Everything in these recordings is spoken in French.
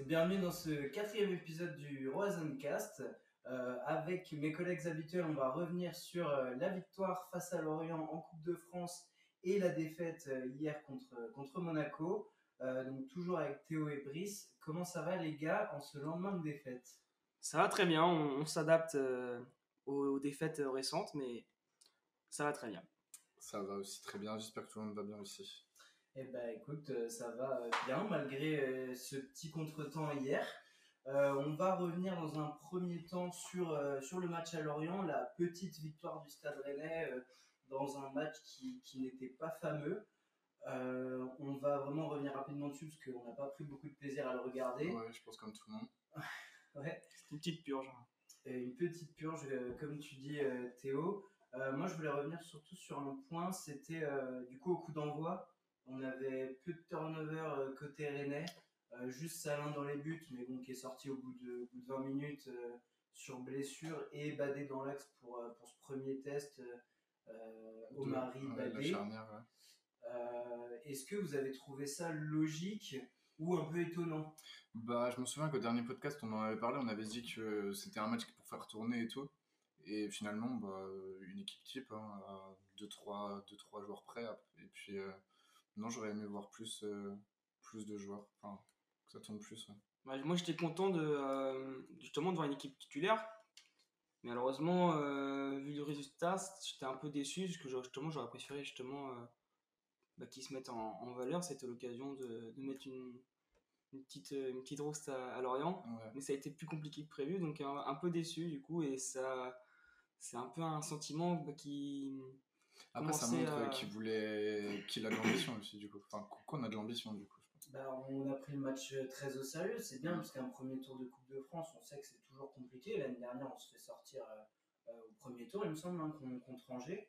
et bienvenue dans ce quatrième épisode du Roisencast. Euh, avec mes collègues habituels, on va revenir sur euh, la victoire face à Lorient en Coupe de France et la défaite euh, hier contre, contre Monaco. Euh, donc toujours avec Théo et Brice. Comment ça va les gars en ce lendemain de défaite? Ça va très bien, on, on s'adapte euh, aux, aux défaites récentes, mais ça va très bien. Ça va aussi très bien, j'espère que tout le monde va bien aussi. Eh ben écoute, euh, ça va euh, bien malgré euh, ce petit contretemps hier. Euh, on va revenir dans un premier temps sur, euh, sur le match à Lorient, la petite victoire du Stade Rennais euh, dans un match qui, qui n'était pas fameux. Euh, on va vraiment revenir rapidement dessus parce qu'on n'a pas pris beaucoup de plaisir à le regarder. Ouais, je pense comme tout le monde. Ouais. C'est une petite purge. hein. Et une petite purge, euh, comme tu dis euh, Théo. Euh, moi je voulais revenir surtout sur un point, c'était euh, du coup au coup d'envoi, on avait peu de turnover euh, côté Rennais, euh, juste Salin dans les buts, mais bon qui est sorti au bout de, au bout de 20 minutes euh, sur blessure et Badé dans l'axe pour, pour ce premier test, Omari la Badé. Euh, Est-ce que vous avez trouvé ça logique ou un peu étonnant? Bah, je me souviens qu'au dernier podcast, on en avait parlé, on avait dit que c'était un match pour faire tourner et tout. Et finalement, bah, une équipe type, hein, à 2-3 joueurs près. Et puis, euh, non, j'aurais aimé voir plus, euh, plus de joueurs. Enfin, que ça tourne plus. ouais. Bah, moi, j'étais content de, euh, justement de voir une équipe titulaire. Mais malheureusement, euh, vu le résultat, j'étais un peu déçu parce que j'aurais- justement, j'aurais préféré justement bah, qu'ils se mettent en, en valeur. C'était l'occasion de, de mettre une, une petite, une petite roast à, à Lorient. Ouais. Mais ça a été plus compliqué que prévu, donc un, un peu déçu du coup. Et ça, c'est un peu un sentiment bah, qui. Après, ça montre à- qu'il voulait, qu'il a de l'ambition aussi, du coup. Enfin, qu'on a de l'ambition, du coup. Bah, on a pris le match euh, très au sérieux, c'est bien Mm. parce qu'un premier tour de Coupe de France, on sait que c'est toujours compliqué. L'année dernière, on se fait sortir euh, euh, au premier tour, il me semble, hein, con- contre Angers.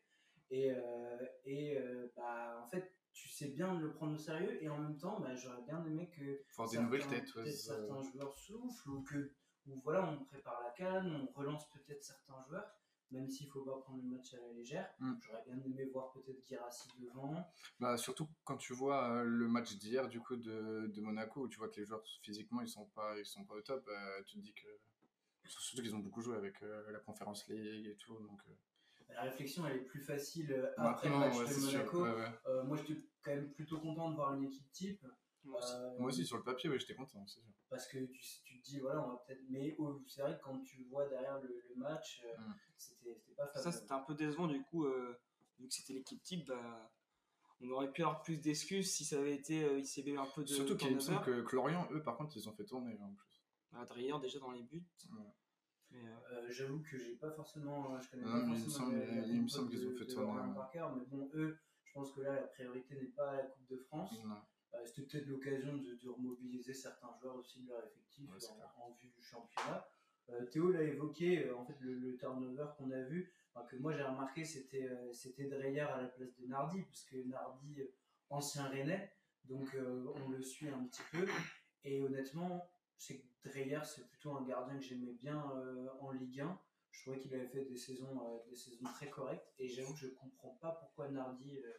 Et, euh, et euh, bah, en fait, tu sais bien le prendre au sérieux et en même temps, bah, j'aurais bien aimé que Faut avoir des certains- têtes, ouais, certains joueurs soufflent ou que ou voilà, on prépare la canne, on relance peut-être certains joueurs. Même s'il faut pas prendre le match à la légère, Mm. j'aurais bien aimé voir peut-être Guirassi devant. Bah, surtout quand tu vois euh, le match d'hier du coup de, de Monaco où tu vois que les joueurs physiquement ils sont pas ils sont pas au top euh, tu te dis que surtout qu'ils ont beaucoup joué avec euh, la conférence League et tout donc euh, La réflexion, elle est plus facile après le match ouais, de. Monaco. Ouais, ouais. Moi, j'étais quand même plutôt content de voir une équipe type. Moi aussi. euh, moi aussi sur le papier oui j'étais content c'est sûr Parce que tu, tu te dis, voilà, on va peut-être. Mais oh, c'est vrai que quand tu vois derrière le, le match, euh, Mm. c'était c'était pas Ça, c'était un peu décevant du coup, euh, vu que c'était l'équipe type, bah, on aurait pu avoir plus d'excuses si ça avait été euh, ICB un peu de surtout qu'il me semble que, Lorient eux par contre ils ont fait tourner en plus Adrien déjà dans les buts. Ouais. Mais, euh, Euh, J'avoue que j'ai pas forcément. Je connais Non, pas mais il me forcément il me semble qu'ils ont fait de tourner, ouais. mais bon, eux, je pense que là, la priorité n'est pas la Coupe de France. non C'était peut-être l'occasion de, de remobiliser certains joueurs aussi de leur effectif Ouais, en- vue du championnat. Euh, Théo l'a évoqué, euh, en fait, le, le turnover qu'on a vu, enfin, que moi j'ai remarqué, c'était euh, c'était Dreyer à la place de Nardi, parce que Nardi, euh, ancien Rennais, donc euh, on le suit un petit peu. Et honnêtement, c'est que Dreyer, c'est plutôt un gardien que j'aimais bien euh, en Ligue 1. Je trouvais qu'il avait fait des saisons, euh, des saisons très correctes, et j'avoue que je comprends pas pourquoi Nardi. euh,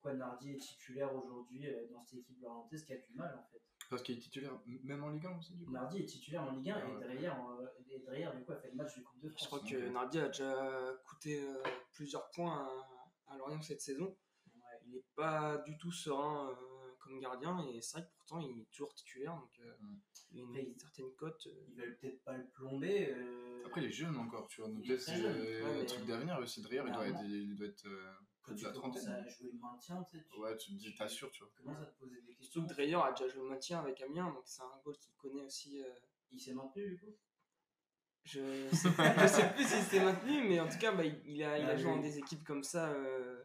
pourquoi Nardi est titulaire aujourd'hui euh, dans cette équipe lorientaise qui a du mal en fait. parce qu'il est titulaire même en Ligue 1 aussi du coup Nardi est titulaire en Ligue 1 Ah et ouais. derrière, euh, et derrière du coup, a fait le match de Coupe de je France. crois Ok. que Nardi a déjà coûté euh, plusieurs points à, à Lorient cette saison. Ouais. Il n'est pas du tout serein euh, comme gardien et c'est vrai que pourtant il est toujours titulaire donc euh, Il a une, certaine cote. euh, Ils veulent peut-être pas le plomber. euh, après il est jeune encore tu vois donc peut-être c'est jeune. euh, Ouais, un mais- truc d'avenir aussi derrière il doit être, il doit être euh, quand de tu la commences trentaine à jouer le maintien, tu sais, tu ouais tu te dis t'assures tu vois commences à te poser des questions. Surtout que Dreyer a déjà joué le maintien avec Amiens donc c'est un goal qu'il connaît aussi. euh, Il s'est maintenu du coup? Je sais, je sais plus s'il s'est maintenu, mais en tout cas, bah, il, a, il a Ah, joué dans des équipes comme ça, euh,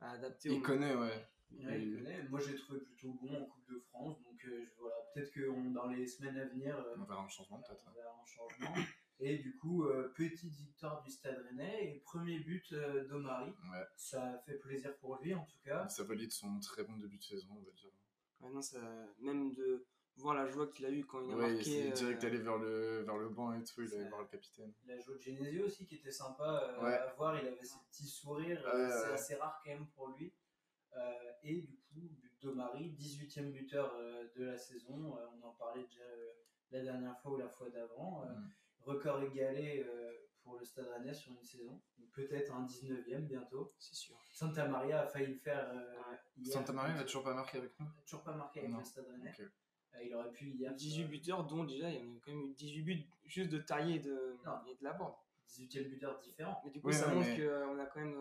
adaptées il au. connaît ouais Ouais, il connaît. Moi, j'ai trouvé plutôt bon en Coupe de France. Donc, euh, je- voilà, peut-être que on- dans les semaines à venir, euh, on verra un changement peut-être on verra un changement. Et du coup, euh, petite victoire du Stade Rennais et premier but euh, d'Omari. ouais Ça fait plaisir pour lui en tout cas. ça valide son très bon début de saison on va dire Ouais, non, ça, même de voir la joie qu'il a eu quand il a ouais il marqué. s'est euh, direct allé vers le vers le banc et tout il allait voir le capitaine Il a joué de Genesio aussi qui était sympa euh, Ouais. à voir. Il avait ses petits sourires. Ouais, c'est ouais. assez rare quand même pour lui. Euh, et du coup, but Domari, 18e buteur euh, de la saison. Euh, on en parlait déjà euh, la dernière fois ou la fois d'avant. Euh, Mm. Record égalé euh, pour le Stade Rennais sur une saison. Peut-être un 19e bientôt. C'est sûr. Santa Maria a failli le faire euh, hier. Santa Maria n'a toujours pas marqué avec nous Toujours pas marqué avec Non. le Stade Rennais. Euh, il aurait pu hier. 18 euh, buteurs, dont déjà, il y en a quand même eu 18 buts juste de tailler et de, Non. et de la bande. 18e buteur différent. Mais du coup, Oui, ça montre mais- qu'on a quand même.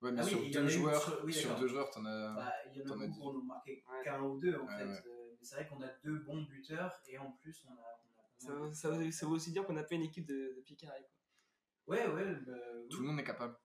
Ouais, mais Ah oui, sur il y en deux eu joueurs, sur- oui, deux joueurs, t'en as. Bah, il y en a t'en as beaucoup en ont marqué Ouais. qu'un ou deux en Ouais, fait. ouais. Euh, mais c'est vrai qu'on a deux bons buteurs et en plus on a. on a pas ça, veut- ça, veut, ça veut aussi dire qu'on a pas une équipe de, de. Ouais, ouais, bah, oui. Tout le monde est capable.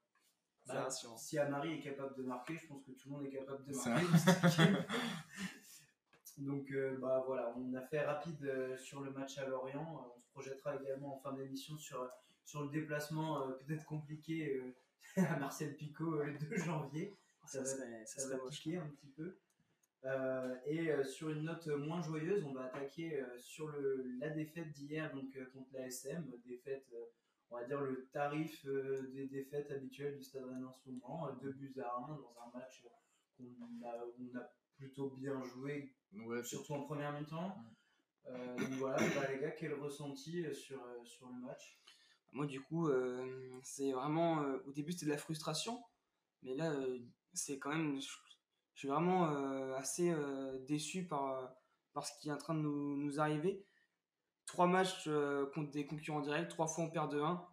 Bah, si Amari est capable de marquer, je pense que tout le monde est capable de marquer. Donc euh, bah voilà, on a fait rapide euh, sur le match à Lorient. Euh, On se projettera également en fin d'émission sur, sur le déplacement euh, peut-être compliqué euh, à Marcel Picot euh, le 2 janvier. Ça, va- serait, ça Ça serait va moche. piquer un petit peu. Euh, et euh, sur une note moins joyeuse, on va attaquer euh, sur le, la défaite d'hier donc euh, contre la SM, défaite, euh, on va dire le tarif euh, des défaites habituelles du Stade Rennais en ce moment, euh, deux buts à 1 dans un match qu'on a, où on a plutôt bien joué, Ouais, surtout en première mi-temps. Euh, donc voilà, bah, les gars, quel ressenti sur, sur le match? Moi, du coup, euh, c'est vraiment. euh, au début, c'était de la frustration. Mais là, euh, c'est quand même. Je, je suis vraiment assez déçu par, par ce qui est en train de nous, nous arriver. Trois matchs contre des concurrents directs, trois fois on perd de 1.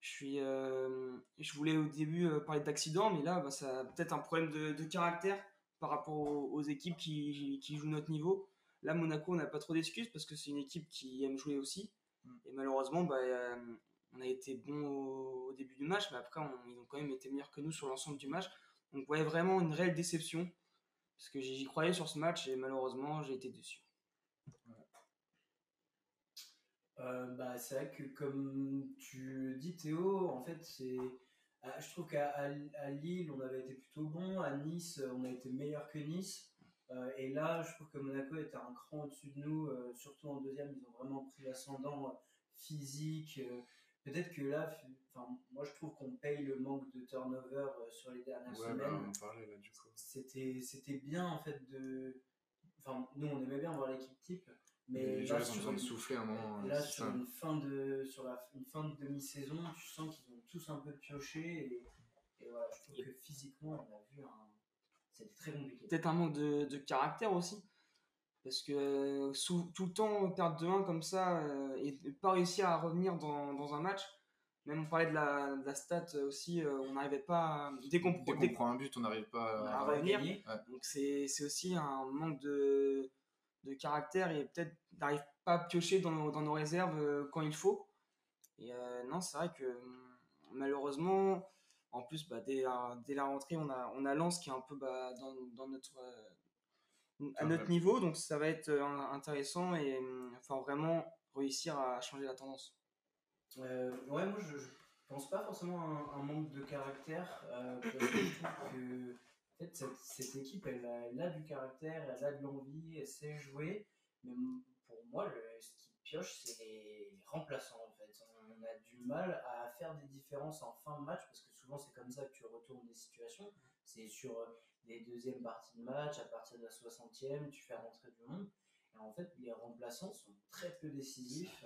Je, suis, je voulais au début parler d'accident, mais là, bah, ça a peut-être un problème de, de caractère par rapport aux, aux équipes qui, qui jouent notre niveau. Là, Monaco, on n'a pas trop d'excuses parce que c'est une équipe qui aime jouer aussi. Et malheureusement, bah, on a été bon au, début du match, mais après, ils ont quand même été meilleurs que nous sur l'ensemble du match. Donc, ouais, vraiment une réelle déception. Parce que j'y croyais sur ce match et malheureusement, j'ai été déçu. Euh, bah, c'est vrai que comme tu dis Théo, en fait c'est, ah, je trouve qu'à Lille on avait été plutôt bon, à Nice on a été meilleur que Nice, Euh, et là je trouve que Monaco était un cran au-dessus de nous, euh, surtout en deuxième ils ont vraiment pris l'ascendant euh, physique. Peut-être que là, enfin moi je trouve qu'on paye le manque de turnover euh, sur les dernières Ouais, bah, semaines on parlait là du coup. c'était c'était bien en fait de enfin nous on aimait bien voir l'équipe type mais les gens là, ils ont sur besoin de une- souffler un moment. là c'est sur une fin de sur la une fin de demi-saison tu sens qu'ils ont tous un peu pioché et, et voilà je trouve que physiquement on a vu un c'était très compliqué Peut-être un manque de, de caractère aussi. Parce que euh, sous- tout le temps perdre de 1 comme ça euh, et ne pas réussir à revenir dans, dans un match. Même on parlait de la, de la stat aussi, euh, on n'arrivait pas. à- Dès qu'on qu'on dès- prend un but, on n'arrive pas à. à revenir. Donc c'est aussi un manque de, de caractère et peut-être n'arrive pas à piocher dans nos, dans nos réserves quand il faut. Et euh, non, c'est vrai que hum, malheureusement, en plus, bah, dès, la, dès la rentrée, on a, on a Lens qui est un peu bah, dans, dans notre, à Ouais. notre niveau. Donc ça va être intéressant et hum, enfin vraiment réussir à changer la tendance. Euh, ouais, moi je, je pense pas forcément à un, un manque de caractère, euh, parce que je trouve que en fait, cette, cette équipe elle a, elle a du caractère, elle a de l'envie, elle sait jouer, mais pour moi, le, ce qui pioche, c'est les, remplaçants en fait. On a du mal à faire des différences en fin de match, parce que souvent c'est comme ça que tu retournes des situations, c'est sur les deuxièmes parties de match, à partir de la 60e, tu fais rentrer du monde, et en fait, les remplaçants sont très peu décisifs.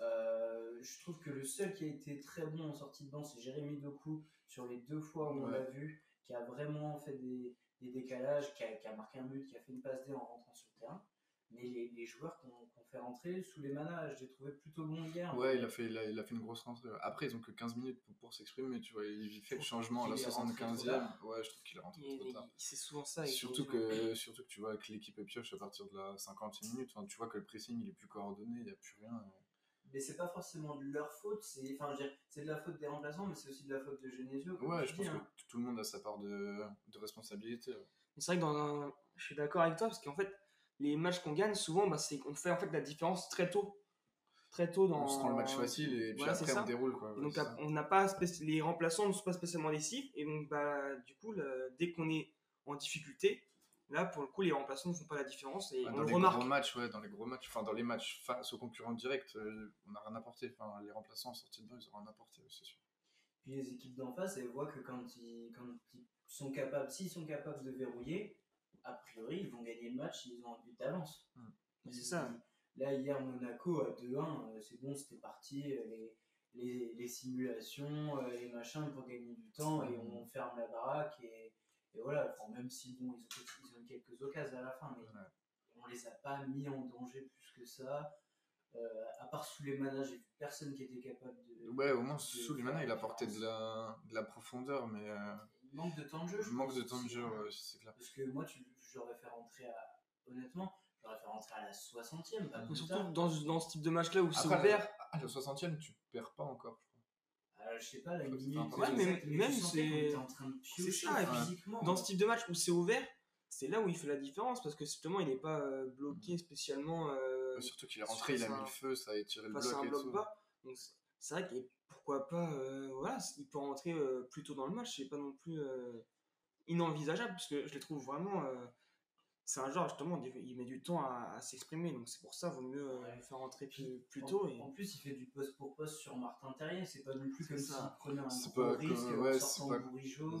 Euh, je trouve que le seul qui a été très bon en sortie de banc, c'est Jérémy Doku sur les deux fois où on l'a vu, qui a vraiment fait des, des décalages, qui a, qui a marqué un but, qui a fait une passe D en rentrant sur le terrain. Mais les, les joueurs qu'on fait rentrer sous les manas, je les trouvais plutôt bons hier. Ouais, il a, fait, il, a, il a fait une grosse rentrée. Après, ils ont que 15 minutes pour, pour s'exprimer, tu vois. Il fait le changement à la qu'il est rentré trop 75e. tard. Ouais, je trouve qu'il est rentré Et- trop tard. C'est souvent ça. Surtout que, surtout que tu vois que l'équipe est pioche à partir de la 50e minute. Enfin, tu vois que le pressing il est plus coordonné, il n'y a plus rien. Mais c'est pas forcément de leur faute, c'est enfin, de la faute des remplaçants, mais c'est aussi de la faute de Genesio. Ouais, je dis, pense hein. que tout le monde a sa part de, de responsabilité. Mais C'est vrai que dans un- je suis d'accord avec toi parce qu'en fait, les matchs qu'on gagne, souvent, bah, c'est qu'on fait en fait la différence très tôt. Très tôt dans. On se rend le match facile et puis Voilà, après ça. on déroule. Quoi. Ouais, donc, on n'a pas les remplaçants ne sont pas spécialement décisifs. Et donc, bah, du coup, le- dès qu'on est en difficulté, là, pour le coup, les remplaçants ne font pas la différence. Et Ouais, on dans le les remarque. gros matchs, ouais, dans les gros matchs, enfin dans les matchs face aux concurrents directs, euh, on n'a rien apporté. Enfin, les remplaçants en sortie de banc, ils n'ont rien apporté, c'est sûr. Puis les équipes d'en face, elles voient que quand ils, quand ils sont capables, s'ils sont capables de verrouiller, a priori, ils vont gagner le match, ils ont un but d'avance. Mm. Mais c'est ça. Là, hier, Monaco à 2-1, euh, c'est bon, c'était parti. euh, Les, les, les simulations, euh, les machins pour gagner du temps et on ferme la baraque. Et, et voilà, enfin, même si bon, ils, ont, ils ont eu quelques occasions à la fin, mais Ouais. on les a pas mis en danger plus que ça. Euh, à part sous les manas, j'ai vu personne qui était capable de. Ouais, au moins, la il apportait de la, de la profondeur, mais euh, manque de temps de jeu. je manque pense de temps de jeu, hein. ouais, c'est clair. Parce que moi, tu, j'aurais fait rentrer à. Honnêtement, j'aurais fait rentrer à la 60ème, pas Mais plus surtout tard. dans, ce- dans ce type de match-là où c'est ouvert. À la 60ème, tu perds pas encore, je crois. Euh, je sais pas, la minute. Ouais, mais même qu'on c'est- était en train de c'est piocher ça, et puis, physiquement. Dans ce type de match où c'est ouvert, c'est là où il fait la différence parce que justement il n'est pas euh, bloqué spécialement euh, Ouais, Surtout qu'il est rentré, il a mis le feu, ça a étiré le bloc un et bloc tout. bas. Donc c'est- vrai que pourquoi pas, euh, voilà, il peut rentrer euh, plus tôt dans le match, c'est pas non plus euh, inenvisageable parce que je les trouve vraiment. euh, c'est un joueur justement, il il met du temps à, à s'exprimer donc c'est pour ça vaut mieux euh, Ouais. le faire rentrer plus, plus En- tôt. Et... En, plus, il fait du poste pour poste sur Martin Terrier. C'est pas non plus comme ça. s'il prenait un C'est gros risque comme- en ouais, sortant pas- Bourigeau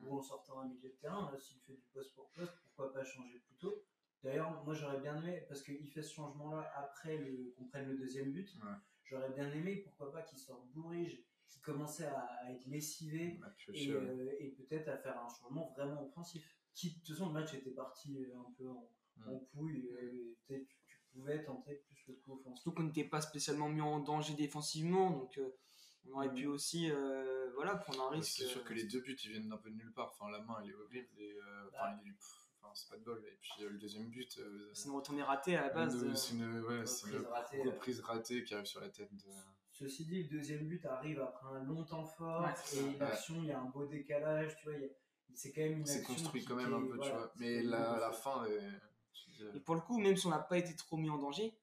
ou en sortant un milieu de terrain. Là, s'il fait du poste pour poste, pourquoi pas changer plus tôt? D'ailleurs, moi j'aurais bien aimé, parce qu'il fait ce changement-là après le- qu'on prenne le deuxième but, Ouais. J'aurais bien aimé, pourquoi pas, qu'il sorte Bourige, qui commençait à, à être lessivé, et, euh, et peut-être à faire un changement vraiment offensif. Qui, de toute façon, le match était parti euh, un peu en, Mm. en couille, euh, peut-être tu, tu pouvais tenter plus le coup offensif. Surtout qu'on n'était pas spécialement mis en danger défensivement donc euh, on aurait Mm. pu aussi euh, voilà, prendre un risque. C'est sûr euh, que les deux buts ils viennent d'un peu de nulle part. Enfin, la main elle est horrible. Et, euh, Bah. enfin, il est- pff, enfin, c'est pas de bol. Et puis euh, le deuxième but, euh, C'est une retournée ratée à la base. de- c'est une, ouais, c'est une reprise ratée, ouais. reprise ratée qui arrive sur la tête de. Ceci dit, le deuxième but arrive après un long temps fort Ouais, et l'action, il y a un beau décalage, tu vois, y a- c'est quand même une C'est construit quand même un peu, tu voilà, vois. Mais la, la fin, euh, Et pour le coup, même si on n'a pas été trop mis en danger,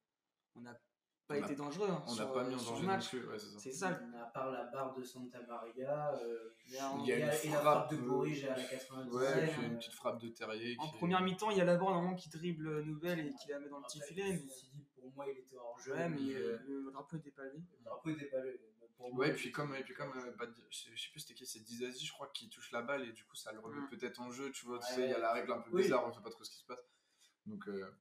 on n'a pas On été a- dangereux. hein, on n'a pas euh, mis en sur danger match. plus. Ouais, c'est ça. C'est ça. À part la barre de Santa Maria, euh, Il y a un- Il y a et une la frappe, frappe de euh, Bourige à la 90 Ouais, et puis e une petite frappe de Terrier. En qui- première mi-temps, il y a la borne normalement qui dribble euh, Nouvelle et qui la met dans le petit filet. Mais, pour moi, il était hors jeu. ouais, mais euh, euh, le drapeau n'était pas levé. le drapeau était pas le. pour moi, Ouais, et puis était- comme, et puis comme euh, bah, je, sais, plus c'était qui, c'est Dizazi, je crois, qui touche la balle et du coup ça le remet Mm. peut-être en jeu, tu vois. Tu Ouais. sais, il y a la règle un peu bizarre, on sait pas trop ce qui se passe. Donc, euh,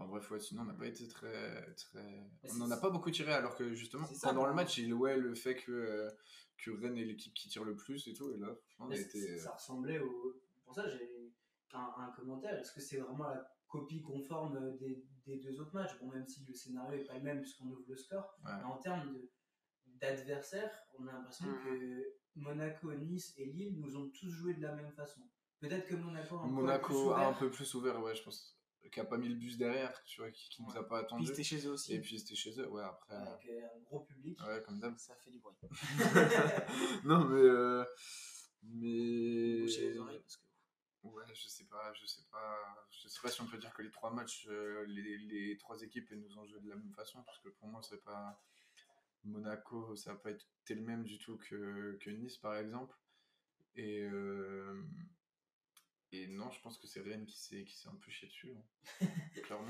enfin bref, ouais, sinon on n'a pas été très. très... On n'en a pas beaucoup tiré alors que justement, ça, pendant le match, il ouais, le fait que, euh, que Rennes est l'équipe qui tire le plus et tout, et là, on a été. Ça ressemblait au. Pour ça, j'ai un, un commentaire. Est-ce que c'est vraiment la copie conforme des, des deux autres matchs? Bon, même si le scénario n'est pas le même puisqu'on ouvre le score. Ouais. Mais en termes de- d'adversaires, on a l'impression Mhm. que Monaco, Nice et Lille nous ont tous joué de la même façon. Peut-être que Monaco, a un poil plus Monaco a un ouvert. peu plus ouvert, ouais, je pense. Qui a pas mis le bus derrière, tu vois, qui, qui nous a pas Puis attendu. c'était chez eux aussi. Et puis c'était chez eux, ouais, après. euh, Avec euh, un gros public. Ouais, comme d'hab. Ça fait du bruit. non, mais. euh, mais. Boucher les oreilles parce que. Ouais, je sais pas, je sais pas, je sais pas si on peut dire que les trois matchs, euh, les, les trois équipes elles nous ont joué de la même façon, parce que pour moi c'est pas Monaco, ça va pas été le même du tout que, que Nice par exemple, et euh, et non, je pense que c'est Rennes qui s'est qui s'est un peu chié dessus, hein. clairement.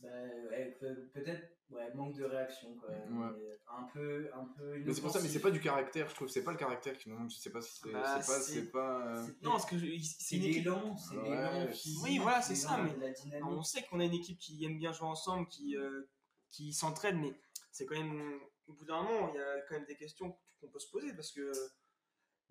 Bah, ouais, peut-être ouais, manque de réaction. Quoi. Ouais. Un peu, un peu Mais c'est pour ça, mais c'est pas du caractère, je trouve, c'est pas le caractère qui nous manque, je sais pas si c'est Bah, c'est pas, c'est- c'est pas. euh, Non, parce que C'est une équipe. l'élan, c'est Oui, voilà, c'est ça, mais. On sait qu'on a une équipe qui aime bien jouer ensemble, qui, euh, qui s'entraide, mais c'est quand même. Au bout d'un moment, il y a quand même des questions qu'on peut se poser parce que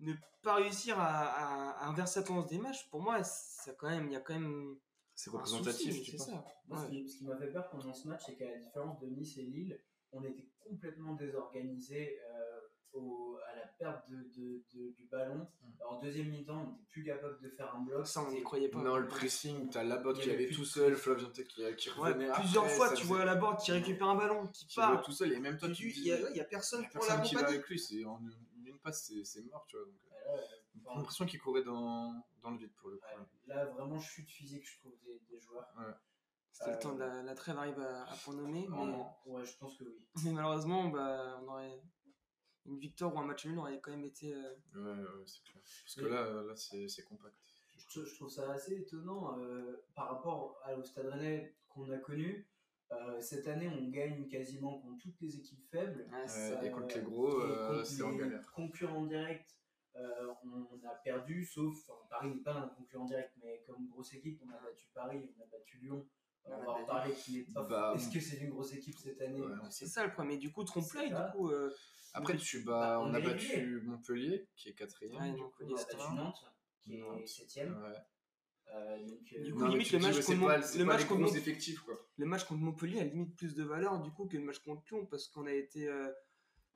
ne pas réussir à, à- à inverser la tendance des matchs, pour moi, ça quand même, il y a quand même. c'est représentatif, souci, tu ça. Moi, ce Ouais. qui, ce qui m'a fait peur pendant ce match, c'est qu'à la différence de Nice et Lille, on était complètement désorganisé euh, au- à la perte de, de- de- du ballon. En deuxième mi-temps, on n'était plus capable de faire un bloc. Ça, on n'y croyait pas. Non, le pressing, t'as y qui avait allait tout seul. Flavien qui, qui Ouais, revenait plusieurs après, fois, tu faisait- vois la bord qui récupère un ballon, qui qui part. tout seul, et même toi, Tu- Il dis, n'y a, il y a personne y a pour personne qui va l'accompagner. avec lui, c'est en passe, c'est c'est mort, tu vois. Donc, euh, j'ai enfin, l'impression qu'il courait dans, dans le vide pour le coup. ouais, là, vraiment, chute physique, je trouve, des, des joueurs. C'était le Euh, temps de la, la trêve arrive à, à point nommé. Mais, Ouais, je pense que oui. mais malheureusement, bah, on aurait. Une victoire ou un match nul aurait quand même été. euh, Ouais, ouais, c'est clair. Parce que là, là c'est c'est compact. Je, trou- je trouve ça assez étonnant euh, par rapport à- au Stade Rennais qu'on a connu. Euh, cette année, on gagne quasiment contre toutes les équipes faibles. ouais, Ouais, ça- et contre les gros, euh, c'est en galère. concurrents directs, euh, on a perdu, sauf enfin, Paris n'est pas un concurrent direct, mais comme grosse équipe, on a battu Paris, on a battu Lyon. On va en parler qui n'est pas. Bah, Est-ce que c'est une grosse équipe cette année? Ouais, C'est ça le problème. Et du coup, trompe-l'œil, du coup. euh, Après, tu Bah, bats, on on a battu. Montpellier, qui est quatrième. Ouais, du donc, coup. On a battu Nantes, qui est. 7ème. Ouais. Euh, donc, euh, Du coup, Non, limite, le match contre pas- Mont- c'est le pas match les contre gros Mont- effectifs, quoi. le match contre Montpellier a limite plus de valeur du coup que le match contre Lyon parce qu'on a été euh,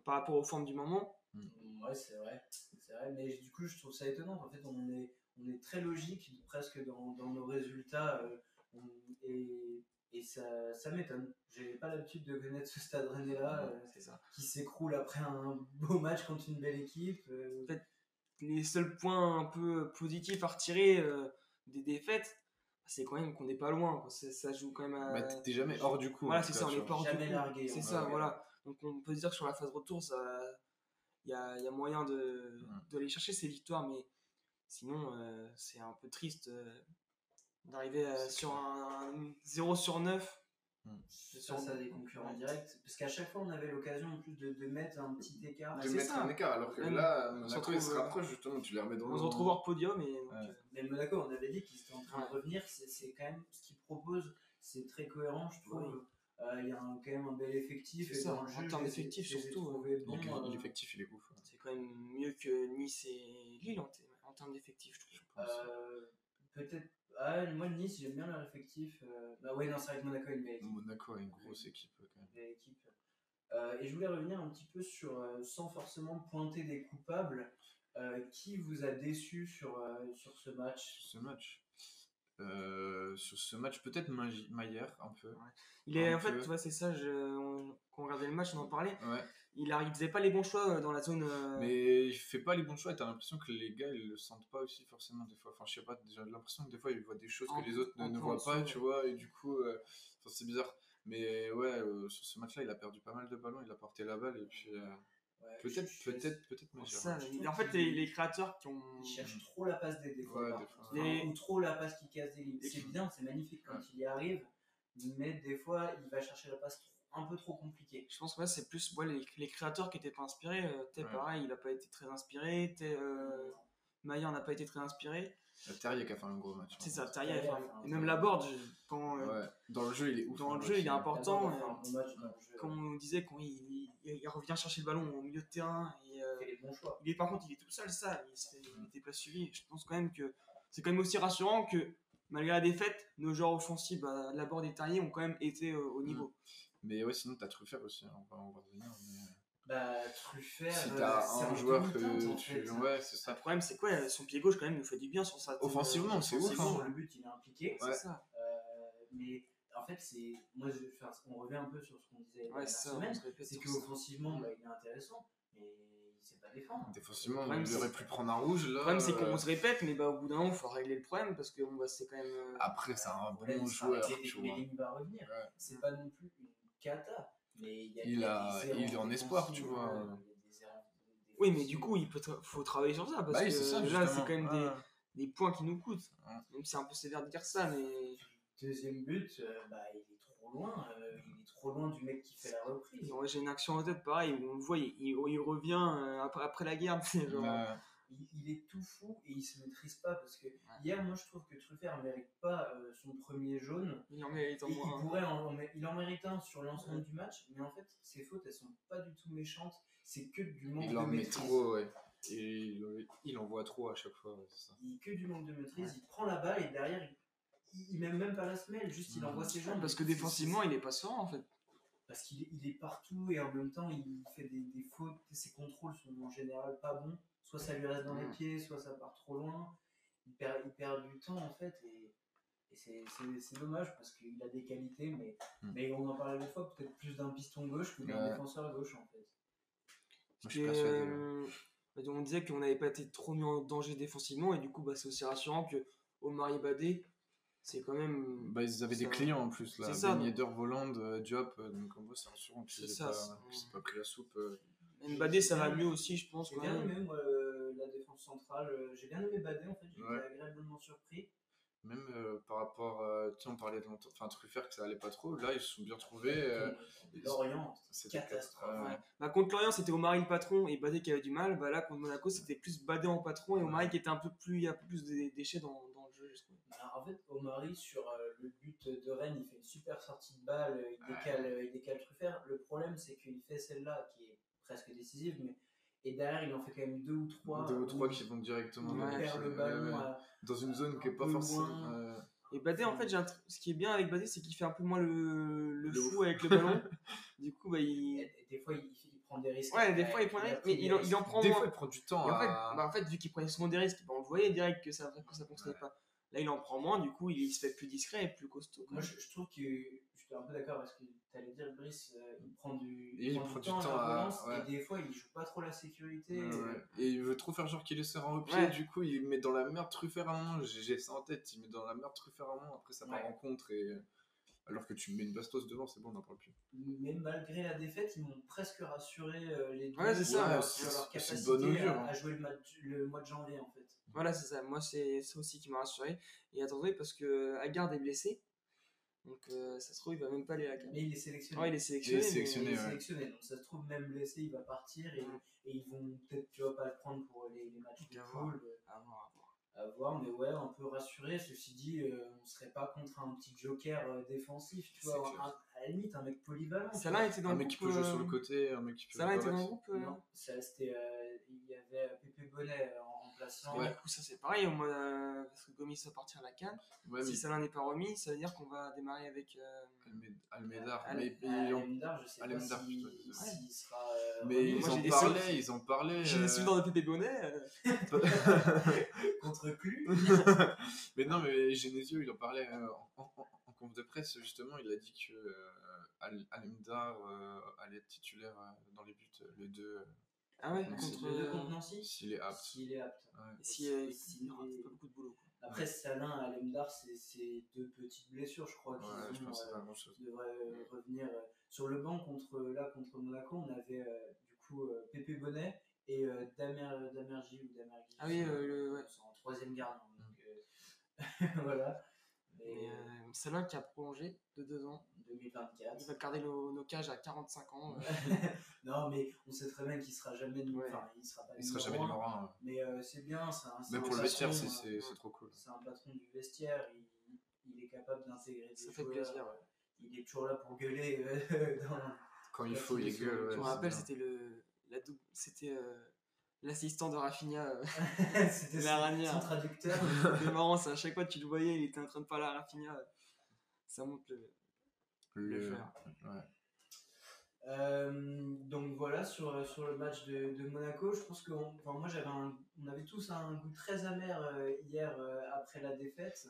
par rapport aux formes du moment. Mm, Ouais, c'est vrai. C'est vrai, mais du coup, je trouve ça étonnant. En fait, on est, on est très logique presque dans, dans nos résultats euh, on- et, et ça, ça m'étonne. J'ai pas l'habitude de connaître ce stade rennais-là C'est ça. qui s'écroule après un beau match contre une belle équipe. euh, Les seuls points un peu positifs à retirer des défaites, c'est quand même qu'on n'est pas loin. quoi. Ça joue quand même à. Bah, t'es jamais hors du coup. Voilà, c'est ça, on n'est pas hors du Jamais coup. largué, C'est ça, voilà. Donc on peut se dire que sur la phase retour, ça, il y a, il y a moyen de Mm. d'aller chercher ces victoires, mais sinon euh, c'est un peu triste euh, d'arriver euh, sur clair. un 0 sur 9. Mm. face à des concurrents directs. Parce qu'à chaque fois, on avait l'occasion en plus de, de mettre un petit écart. De c'est mettre ça. un écart, alors que Même, là, on se Monaco, retrouve, ils se euh, rapprochent justement, tu les remets dans On le. se retrouve hors podium et Ouais. euh, Mais Monaco, on avait dit qu'ils étaient en train de Ouais. revenir. C'est c'est quand même ce qu'ils proposent, c'est très cohérent, je trouve. Euh, Il y a un- quand même un bel effectif. C'est ça, dans le en jeu, termes ai surtout, euh, L'effectif, il est ouf. c'est quand même mieux que Nice et Lille en, en termes d'effectifs, je trouve. euh, Peut-être. Ah, moi, Nice, j'aime bien leur effectif. euh, Bah ouais, non, c'est vrai que Monaco est une belle équipe. Monaco a une grosse équipe quand même. belle équipe. Euh, et je voulais revenir un petit peu sur, euh, sans forcément pointer des coupables, euh, qui vous a déçu sur, euh, sur ce match? Sur ce match. Euh, sur ce match, peut-être Maillère un peu. Il est, Un en fait, tu vois, c'est ça, je, on- quand on regardait le match, on en parlait. Ouais. Il, il faisait pas les bons choix euh, dans la zone. euh, Mais il fait pas les bons choix et t'as l'impression que les gars ils le sentent pas aussi forcément des fois. Enfin, je sais pas, j'ai l'impression que des fois ils voient des choses que les autres ne, ne voient en pas, tu vois, et du coup, euh, c'est bizarre. Mais ouais, euh, sur ce match-là, il a perdu pas mal de ballons, il a porté la balle et puis euh, Ouais, peut-être, peut-être, peut-être trouve en fait, les, les créateurs qui ont. Il cherche trop la passe des défauts. Ouais, par des. Les- Ou trop la passe qui casse des lignes. C'est bien, c'est magnifique quand Ouais. il y arrive, mais des fois, il va chercher la passe trop- un peu trop compliquée. Je pense que ouais, c'est plus ouais, les, les créateurs qui étaient pas inspirés. Euh, T'es Ouais. pareil, il a pas été très inspiré. T'es, euh, Maillard n'a pas été très inspiré. Euh, Terrier qui a fait un gros match. C'est hein. ça, Terrier. Et même la board, quand, euh. Dans le jeu, il est ouf. dans hein, le jeu, il est important. Euh, bon. Comme on disait, quand il, il- il revient chercher le ballon au milieu de terrain. Et, euh, Il les bons choix. il est, par contre, il est tout seul, ça. Il, se fait, il était pas suivi. Je pense quand même que c'est quand même aussi rassurant que malgré la défaite, nos joueurs offensifs, bah, la board et Terrier ont quand même été euh, au niveau. Mais ouais, sinon t'as Truffert aussi, hein, on va, on va revenir. Mais... Bah, Truffert, Si euh, t'as c'est un en joueur que en tu. fait. Ouais, c'est ça. Le problème, c'est quoi Son pied gauche, quand même, nous fait du bien sur ça. Offensivement, c'est ouf, Offensivement, hein. sur le but, il est impliqué. C'est ça. Euh, mais en fait, c'est. Moi, je, enfin, on revient un peu sur ce qu'on disait la Ouais, c'est ça. on semaine. C'est sur qu'offensivement, bah, il est intéressant, mais il sait pas défendre. Défensivement, aurait c'est- pu prendre un rouge là. Le problème, c'est qu'on euh, se répète, mais bah, au bout d'un moment, il faut régler le problème parce que bon, bah, c'est quand même. Après, c'est un bon c'est joueur, mais il va revenir. Ouais. C'est pas non plus une cata. Mais il, y a, Il y a- des erreurs il est en espoir, tu vois. euh, erreurs Oui, mais du coup, il peut tra- faut travailler sur ça parce Bah oui, que c'est ça, là, c'est quand même Ouais. des, des points qui nous coûtent. Ouais. Même si c'est un peu sévère de dire ça, mais Deuxième but, euh, bah, il est trop loin. euh, il est trop loin du mec qui fait la reprise. Ouais, j'ai une action en tête pareil où on le voit, il, il- il revient euh, après, après la guerre. genre. Il, il est tout fou et il se maîtrise pas parce que hier, moi, je trouve que Truffert ne mérite pas euh, son premier jaune. Il en mérite en il, moins. pourrait en, en- il en mérite un sur l'ensemble du match, mais en fait, ses fautes, elles sont pas du tout méchantes. C'est que du manque Il de en met maîtrise. trop, ouais. Et il, envoie trop à chaque fois, ça. Il que du manque de maîtrise. Il prend la balle et derrière, il, il met même pas la semelle, juste il envoie ses jambes. Parce que défensivement, il est pas serein en fait. Parce qu'il est, il est partout et en même temps, il fait des, des fautes. Ses contrôles sont en général pas bons. Soit ça lui reste dans les Mhm. pieds, soit ça part trop loin. Il perd, il perd du temps en fait. Et, et c'est- c'est c'est dommage parce qu'il a des qualités, mais, Mhm. mais on en parlait l'autre fois, peut-être plus d'un piston gauche que d'un Ouais. défenseur gauche en fait. Moi, je suis euh, bah, on disait qu'on n'avait pas été trop mis en danger défensivement et du coup, bah, c'est aussi rassurant que Omar Ibadé, c'est quand même. Bah, ils avaient des clients en plus, là. C'est ça, Ben Voland, euh, Diop, euh, donc en gros, c'est rassurant qu'ils C'est aient ça, pas, pris la soupe. euh. Mbadé, ça va mieux aussi, je pense. Bien même. Euh, J'ai bien aimé Badé en fait. J'ai Ouais. été agréablement surpris. Même euh, par rapport, euh, tiens, on parlait de enfin Truffert que ça allait pas trop, là ils se sont bien trouvés. euh, Lorient, c'était catastrophe. ouais. Ouais. Bah, contre Lorient, c'était Omari le patron et Badé qui avait du mal. Bah, là, contre Monaco, c'était plus Badé en patron et Omari qui était un peu plus. Il y a plus de déchets dans, dans le jeu, je trouve. Bah, en fait, Omari, sur euh, le but de Rennes, il fait une super sortie de balle, il décale, il décale Truffert. Le problème, c'est qu'il fait celle-là qui est presque décisive, mais et derrière, il en fait quand même deux ou trois. Deux ou trois qui vont directement il dans, Ouais, le perd pied, le ballon ouais, ouais. à- dans une zone qui est pas forcément. euh, Et Badé, en fait, j'ai un tr- ce qui est bien avec Badé, c'est qu'il fait un peu moins le, le Le fou ouf. avec le ballon. du coup, bah, il. des fois, il, il prend des risques. Ouais, des fois, il prend des risques, mais il en, il en risques. prend Des moins. fois, il prend du temps Et en, fait, à. bah, en fait, vu qu'il prenait souvent des risques, bah, on le voyait direct que ça, que ça fonctionnait pas. Là, il en prend moins, du coup, il, se fait plus discret et plus costaud. Moi, je, je trouve que suis un peu d'accord parce que tu allais dire, Brice, euh, il prend du, Il prend du temps à la à- relance ouais. et des fois, il joue pas trop la sécurité. Ouais, ouais. Et il veut trop faire genre qu'il est serein au pied, Ouais. du coup il met dans la merde Truffert à un moment, j'ai ça en tête, il met dans la merde Truffert à un moment, après ça part en contre et. Alors que tu mets une bastos devant, c'est bon, on n'en parle plus. Mais malgré la défaite, ils m'ont presque rassuré euh, les deux Ouais, c'est ça, sur, leur capacité augure, à, hein. à jouer le, match, le mois de janvier en fait. Voilà, c'est ça. Moi, c'est ça aussi qui m'a rassuré. Et attendez, parce que Agarde est blessé. Donc, euh, ça se trouve, il va même pas aller à la CAN. Mais il est sélectionné. Ouais, il est sélectionné. Il est mais- sélectionné. Il est ouais. sélectionné, donc ça se trouve même blessé, il va partir et, et ils vont peut-être tu vois, pas le prendre pour les, les matchs de poule. À voir, à voir. à voir, mais ouais, un peu rassuré. Ceci dit, euh, on serait pas contre un petit joker euh, défensif, tu vois, un- à la limite un mec polyvalent. Salah était dans Un le mec qui groupe. peut jouer sur euh, le côté, un mec qui peut. Salah était Ouais, dans le groupe. euh, Non, ça, c'était, euh, il y avait Pépé Bonnet en remplaçant. Et du coup, ça c'est pareil, moi, euh, parce que Gomis va partir à la Cannes. Ouais, mais si Salah n'est pas remis, ça veut dire qu'on va démarrer avec. euh, Almed- Almedar, Al- mais, ont- Alemdar, je sais pas s'il plutôt, s'il sera. euh, mais ils moi, j'ai en des parlaient, ils en parlaient. J'ai des souvenirs de Pépé Bonnet. euh, contre Clu. mais non, mais Genesio, il en parlait euh, en, en, en conf de presse, justement, il a dit que euh, Al- Alemdar euh, allait être titulaire euh, dans les buts, les deux, euh, Ah ouais, contre. Les deux euh, contre Nancy s'il est apte. S'il est apte. Si, euh, S'il est- pas beaucoup de boulot. quoi. Après, Salin à Alemdar, c'est c'est deux petites blessures, je crois, c'est euh, qui devraient euh, revenir euh, sur le banc contre là contre Monaco. On avait euh, du coup euh, Pépé Bonnet et euh, Damer Damergy ou Damergy. Ah oui, euh, le- ouais. En troisième. Donc, euh, voilà. Mais Mais euh, Salah qui a prolongé de 2 ans. 2024. Il va garder nos, nos cages à 45 ans. euh. non, mais on sait très bien qu'il sera jamais numéro. Ouais. Il sera pas Il sera jamais numéro 1. Mais euh, c'est bien, c'est un, Même un pour le vestiaire, c'est euh, c'est- c'est trop cool. c'est un patron du vestiaire, il, il est capable d'intégrer des Ça fait joueurs, plaisir, ouais. Il est toujours là pour gueuler euh, dans, Quand il faut, il gueule. ouais, Je me rappelle, c'était le. La double. C'était. euh, L'assistant de Rafinha, euh, C'était La son, traducteur. c'était marrant, c'est à chaque fois que tu le voyais, il était en train de parler à Rafinha. Ça montre le, le Le- faire. ouais. Euh, donc voilà, sur, sur le match de, de Monaco, je pense qu'on enfin, moi j'avais un- on avait tous un goût très amer euh, hier euh, après la défaite.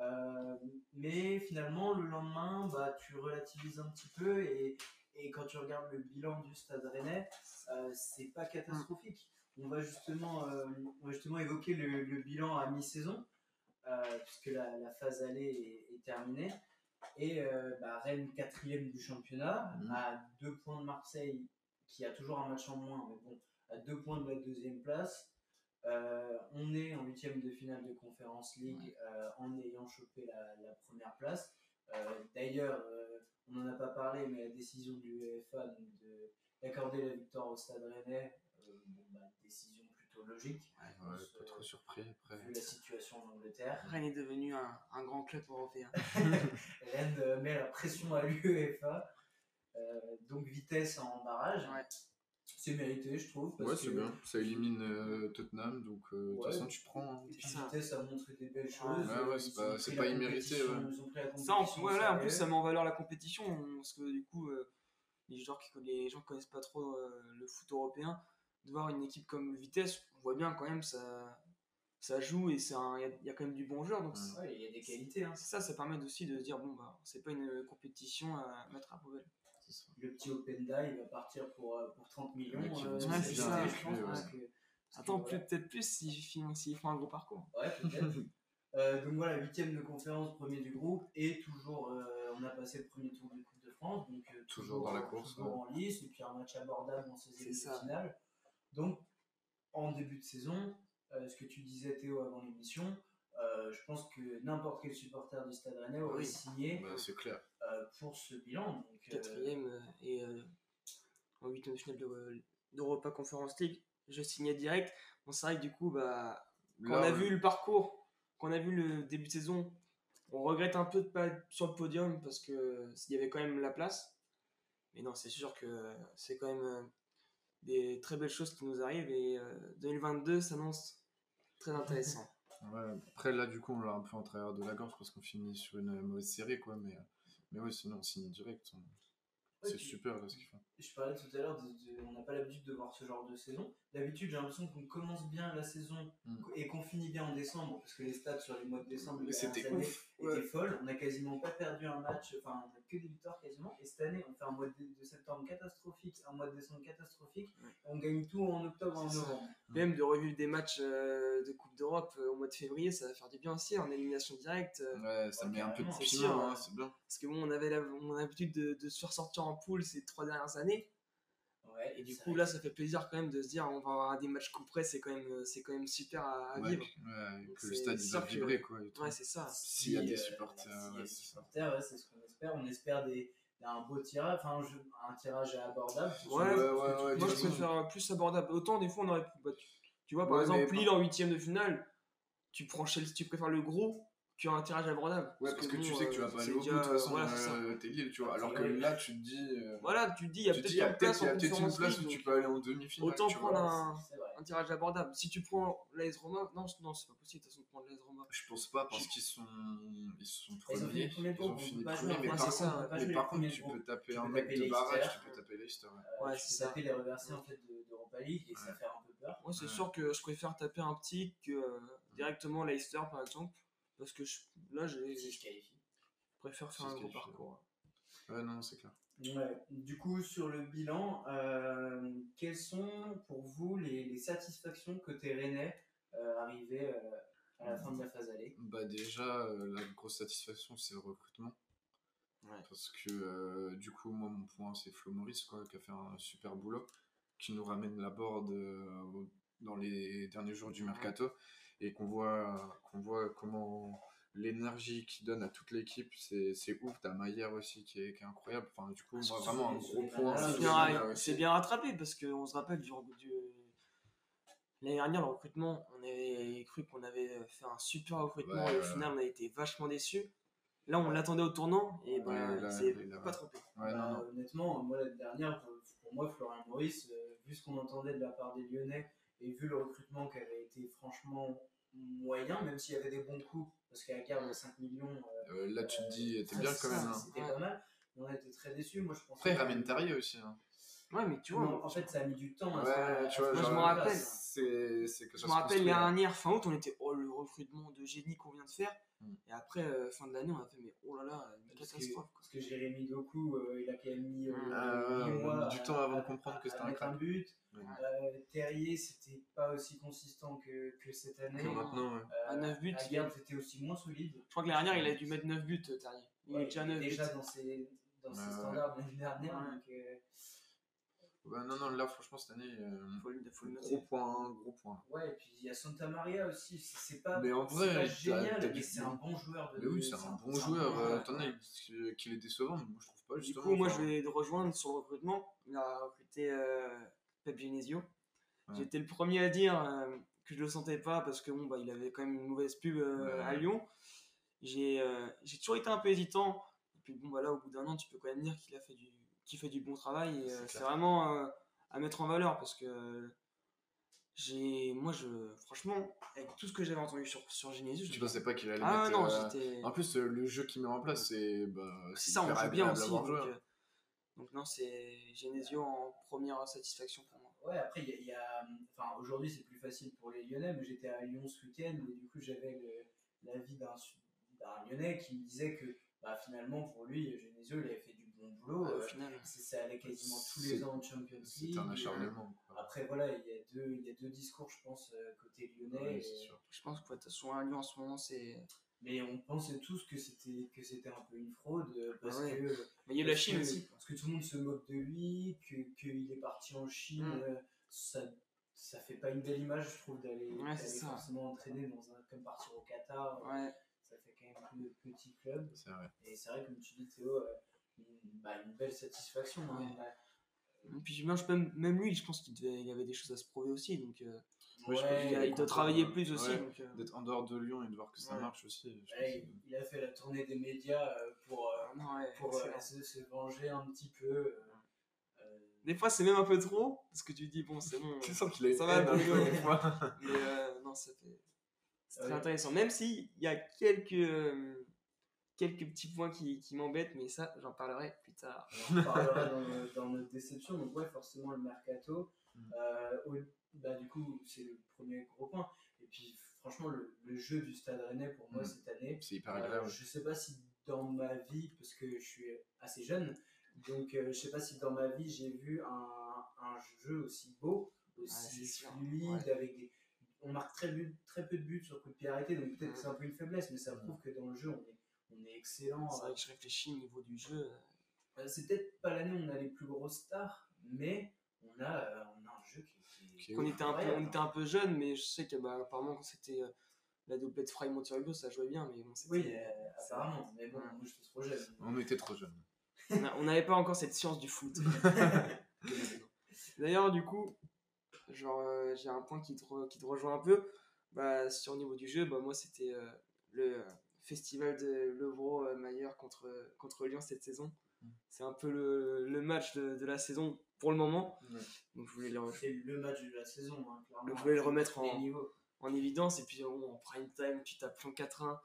Euh, mais finalement, le lendemain, bah, tu relativises un petit peu et, et quand tu regardes le bilan du stade rennais, euh, c'est pas catastrophique. On va justement, euh, on va justement évoquer le, le bilan à mi-saison, euh, puisque la, la phase allée est, est terminée. Et euh, bah, Rennes, quatrième du championnat, Mhm. à deux points de Marseille, qui a toujours un match en moins, mais bon, à deux points de la deuxième place. Euh, on est en huitième de finale de Conference League euh, en ayant chopé la, la première place. D'ailleurs, on n'en a pas parlé, mais la décision donc de- d'accorder la victoire au Stade Rennais, bon, bah, décision plutôt logique. Ouais, pense, pas trop surpris après. vu la situation en Angleterre. Rennes est devenu un, un grand club européen. Rennes euh, met la pression à l'UEFA. Euh, donc vitesse en barrage. Ouais. C'est mérité, je trouve. parce Ouais, c'est que- bien. Ça élimine euh, Tottenham, donc euh, de toute façon, tu prends. hein. Et puis Ça. vitesse a montré des belles choses. Ouais, ouais, ils c'est pas- c'est pas immérité, ouais. Ça, en, compétition ouais, au là, en plus, ça met en valeur la compétition. on- Parce que du coup, euh, les, joueurs qui, les gens qui connaissent pas trop euh, le foot européen, de voir une équipe comme Vitesse, on voit bien quand même, ça, ça joue et c'est un- il y, a- il y a quand même du bon joueur. Donc, Ouais. c'est- Ouais, il y a des qualités. Hein. c'est ça, ça permet aussi de se dire, bon, bah, c'est pas une compétition à mettre à poubelle. C'est ça. Le petit Openda, il va partir pour, euh, pour 30 millions. Ouais, euh, se été, faire je pense, parce ouais. que- parce Attends, ouais. peut-être plus s'ils font, un gros parcours. Ouais, peut-être. Euh, donc voilà, huitième de conférence, premier du groupe, et toujours, euh, on a passé le premier tour de Coupe de France, donc euh, Toujours dans la course, toujours en lice, et puis un match abordable en 16e C'est de ça. finale. Donc, en début de saison, euh, ce que tu disais Théo avant l'émission, euh, je pense que n'importe quel supporter du Stade Rennais aurait Oui. signé Bah, c'est clair. euh, pour ce bilan. Donc, Quatrième euh, et euh, en huitième de finale de- d'Europa Conference League, je signais direct. Bon, c'est vrai que du coup, bah, quand on a vu le parcours, quand on a vu le début de saison, on regrette un peu de pas être sur le podium parce que il y avait quand même la place. Mais non, c'est sûr que c'est quand même des très belles choses qui nous arrivent et euh, 2022 s'annonce très intéressant. Ouais, après, là, du coup, on l'a un peu en travers de la gorge parce qu'on finit sur une mauvaise série, quoi. Mais, mais ouais, sinon, on signe direct. on- C'est super, là, ce qu'ils font. Je parlais tout à l'heure, de- de- on n'a pas l'habitude de voir ce genre de saison. D'habitude, j'ai l'impression qu'on commence bien la saison Mm. et qu'on finit bien en décembre, parce que les stats sur les mois de décembre c'était dernières années ouf, étaient ouais. folles. On n'a quasiment pas perdu un match, enfin, on n'a que des victoires quasiment. Et cette année, on fait un mois de, de septembre catastrophique, un mois de décembre catastrophique. Ouais. On gagne tout en octobre, en novembre. Même de revivre des matchs euh, de Coupe d'Europe euh, au mois de février, ça va faire du bien aussi en élimination directe. euh, Ouais, ça Ouais, met un peu de piment, hein, c'est bien. Parce que bon, on avait l'habitude de, de se faire sortir en poule ces trois dernières années. Ouais, Et du coup, vrai là, ça fait plaisir quand même de se dire on va avoir des matchs coup près, c'est quand, même- c'est quand même super à, à Ouais, vivre. ouais, que le stade va vibrer, quoi. Ouais, c'est ça. S'il y a Si, des euh, supporters, s'il y a ouais, des c'est ça. supporters, ouais, c'est ce qu'on espère. On espère des, un beau tirage, enfin un, jeu- un tirage abordable. Ouais, ouais, ouais, Moi, je préfère plus abordable. Autant, des fois, on aurait pu. bah, tu, tu vois, par Ouais, exemple, Lille en huitième de finale, tu, prends Chelsea, tu préfères le gros qu'un tirage abordable. Ouais, parce que, tu sais que tu euh, vas pas c'est aller au bout, de toute façon, voilà, c'est ça. euh, t'es Lille, tu vois. Alors c'est que là, tu te dis. euh, Voilà, tu te dis, il y a tu peut-être une place une Conference place où tu peux aller en demi-finale. Autant tu vois. prendre un, C'est un tirage abordable. Si tu prends l'AS Roma, non, non c'est pas possible de toute façon de prendre l'AS Roma. Je pense pas parce qu'ils sont, ils sont premiers. premier Ils ont on fini peut pas premier, jouer mais par c'est ça, contre, peut mais par premiers tu peux taper Tu un mec de barrage, tu peux taper Leicester. ouais. Euh, Ouais, tu c'est peux ça. taper les reversés en fait de- d'Europa League et ça fait un peu peur. Moi, c'est sûr que je préfère taper un petit que directement Leicester, par exemple. Parce que je- là, j'ai- Si je préfère faire un gros parcours. Ouais, non, c'est clair. Ouais. Du coup, sur le bilan, euh, quelles sont pour vous les, les satisfactions côté Rennais euh, arrivées euh, à la fin de la phase aller? Bah déjà, euh, la grosse satisfaction, c'est le recrutement. Ouais. Parce que euh, du coup, moi, mon point, c'est Flo Maurice, quoi, qui a fait un super boulot, qui nous ramène la board euh, dans les derniers jours du mercato, et qu'on voit, qu'on voit comment l'énergie qu'il donne à toute l'équipe, c'est c'est ouf. T'as Maillère aussi, qui est, qui est incroyable. Enfin, du coup, moi, vraiment, un gros point. C'est bien, c'est rattrapé parce qu'on se rappelle du, du- l'année dernière le recrutement, on avait cru qu'on avait fait un super recrutement Ouais, et au ouais, final on a été vachement déçus. Là on l'attendait au tournant et Ouais, bah, là, c'est pas trompé. Ouais, Bah. Honnêtement, moi l'année dernière, pour, pour moi, Florian Maurice, euh, vu ce qu'on entendait de la part des Lyonnais et vu le recrutement qui avait été franchement moyen, même s'il y avait des bons coups, parce qu'à carte de 5 millions, euh, Euh, là, tu te dis, t'es bien quand même. hein. C'était pas mal. On a été très déçus. Moi, je pense. Après, il ramène Tarier aussi. hein. Ouais mais tu vois, Non, en fait, ça a mis du temps. à se- Ouais, à tu vois, moi, je me rappelle. c'est c'est que je me rappelle l'année dernière, fin août, on était oh le recrutement de génie qu'on vient de faire. Mm. Et après euh, fin de l'année on a fait mais oh là là, une catastrophe. parce que Jérémy Doku, euh, il a quand même mis euh, Ah, ouais, mois du temps avant de à- comprendre que c'était un mettre crack. but. Ouais. Euh, Terrier, c'était pas aussi consistant que, que cette année. Que maintenant, ouais. Euh, À neuf buts, Aguerd, c'était aussi moins solide. Je crois que l'année dernière il a dû mettre 9 buts Terrier. Il est déjà il est 9 buts. déjà dans ses, dans standards de l'année dernière. Donc, Ouais, non, non, là, franchement, cette année, euh, Faut le, faut le noter. gros point, gros point. ouais, et puis il y a Santa Maria aussi. C'est c'est pas, Mais en vrai, pas génial, mais du- c'est un bon joueur. De, Mais oui, c'est un bon joueur. euh, T'en as qui- qu'il est décevant, mais moi, je trouve pas, Du justement. coup, moi, je vais rejoindre sur le recrutement. Il a recruté euh, Pep Genesio. Ouais. J'étais le premier à dire euh, que je le sentais pas parce que bon, bah, il avait quand même une mauvaise pub euh, Ouais. à Lyon. J'ai euh, j'ai toujours été un peu hésitant. Et puis bon, voilà, au bout d'un an, tu peux quand même dire qu'il a fait du, qu'il fait du bon travail. Et C'est euh, vraiment euh, à mettre en valeur parce que j'ai, moi, je, franchement, avec tout ce que j'avais entendu sur, sur Genesio, je Tu pensais pas qu'il allait ah mettre. non, euh, j'étais. En plus, le jeu qu'il met en place, c'est. Bah, C'est ça, on joue bien aussi. Donc, euh, non, c'est Genesio en première satisfaction pour moi. Ouais, après, il y a. il y a- Enfin, aujourd'hui, c'est plus facile pour les Lyonnais, mais j'étais à Lyon ce week-end et du coup, j'avais le- l'avis d'un Lyonnais qui me disait que bah, finalement, pour lui, Genesio, il avait fait du bon boulot. Ouais, au euh, final, c'est- allait quasiment tous les ans en Champions League. C'est un acharnement. quoi. Après, voilà, il y, a deux, il y a deux discours, je pense, euh, côté lyonnais. Ouais, et- c'est sûr. je pense que de toute façon, à Lyon en ce moment, c'est. Mais on pensait tous que c'était que c'était un peu une fraude euh, parce Ah ouais. que Mais il y a eu la Chine que- aussi. parce que tout le monde se moque de lui, que qu'il est parti en Chine, Mm. euh, ça ça fait pas une belle image, je trouve, d'aller Ouais, forcément entraîner dans un, comme partir au Qatar. Ouais. Ça fait quand même plus petit club. C'est vrai. Et c'est vrai, comme tu dis, Théo, euh, bah, une belle satisfaction. hein. Ouais. Et puis même, même, même lui, je pense qu'il devait- il avait des choses à se prouver aussi. Donc euh, je pense il, a- il doit travailler plus aussi. donc, euh, D'être en dehors de Lyon et de voir que ça Ouais. marche aussi. je pense Ouais, que- il, a fait la tournée des médias euh, pour, euh, ouais, pour euh, se, se venger un petit peu. Des fois, c'est même un peu trop. Parce que tu te dis, bon, c'est bon. Tu sens qu'il a Ça va, peu, des fois. Mais euh, non, très Ouais. intéressant. Même s'il y a quelques, euh, quelques petits points qui, qui m'embêtent, mais ça, j'en parlerai plus tard. on en parlera dans, le- dans notre déception. Donc, ouais, forcément, le mercato. Mm. Euh, bah, du coup, c'est le premier gros point. Et puis, franchement, le, le jeu du Stade Rennais, pour moi, Mm. cette année, C'est hyper euh, agréable. je sais pas si dans ma vie, parce que je suis assez jeune, donc euh, je sais pas si dans ma vie, j'ai vu un, un jeu aussi beau, aussi sûr. fluide, avec des. On marque très, but- très peu de buts sur coup de pied arrêté, donc peut-être Mm. que c'est un peu une faiblesse, mais ça prouve que dans le jeu, on est, on est excellent. C'est vrai que je réfléchis au niveau du jeu. Euh, C'est peut-être pas l'année où on a les plus grosses stars, mais on a, euh, on a un jeu qui, qui- On était, un peu, on était un peu jeune, mais je sais que bah, apparemment, quand c'était euh, la doublette Fry Monterrey ça jouait bien. Mais bon, Oui, euh, apparemment, mais bon, moi j'étais trop jeune. On était trop jeunes. on n'avait pas encore cette science du foot. D'ailleurs, du coup, genre, euh, j'ai un point qui te, re- qui te rejoint un peu. Bah, sur le niveau du jeu, bah, moi, c'était euh, le euh, festival de l'Euro euh, Maillard contre, contre Lyon cette saison. Mm. C'est un peu le, le match de, de la saison pour le moment. Donc, je voulais le, C'est le match de la saison, hein, clairement. Donc, je voulais le remettre en- en évidence. Et puis, en prime time, tu tapes Lyon 4-1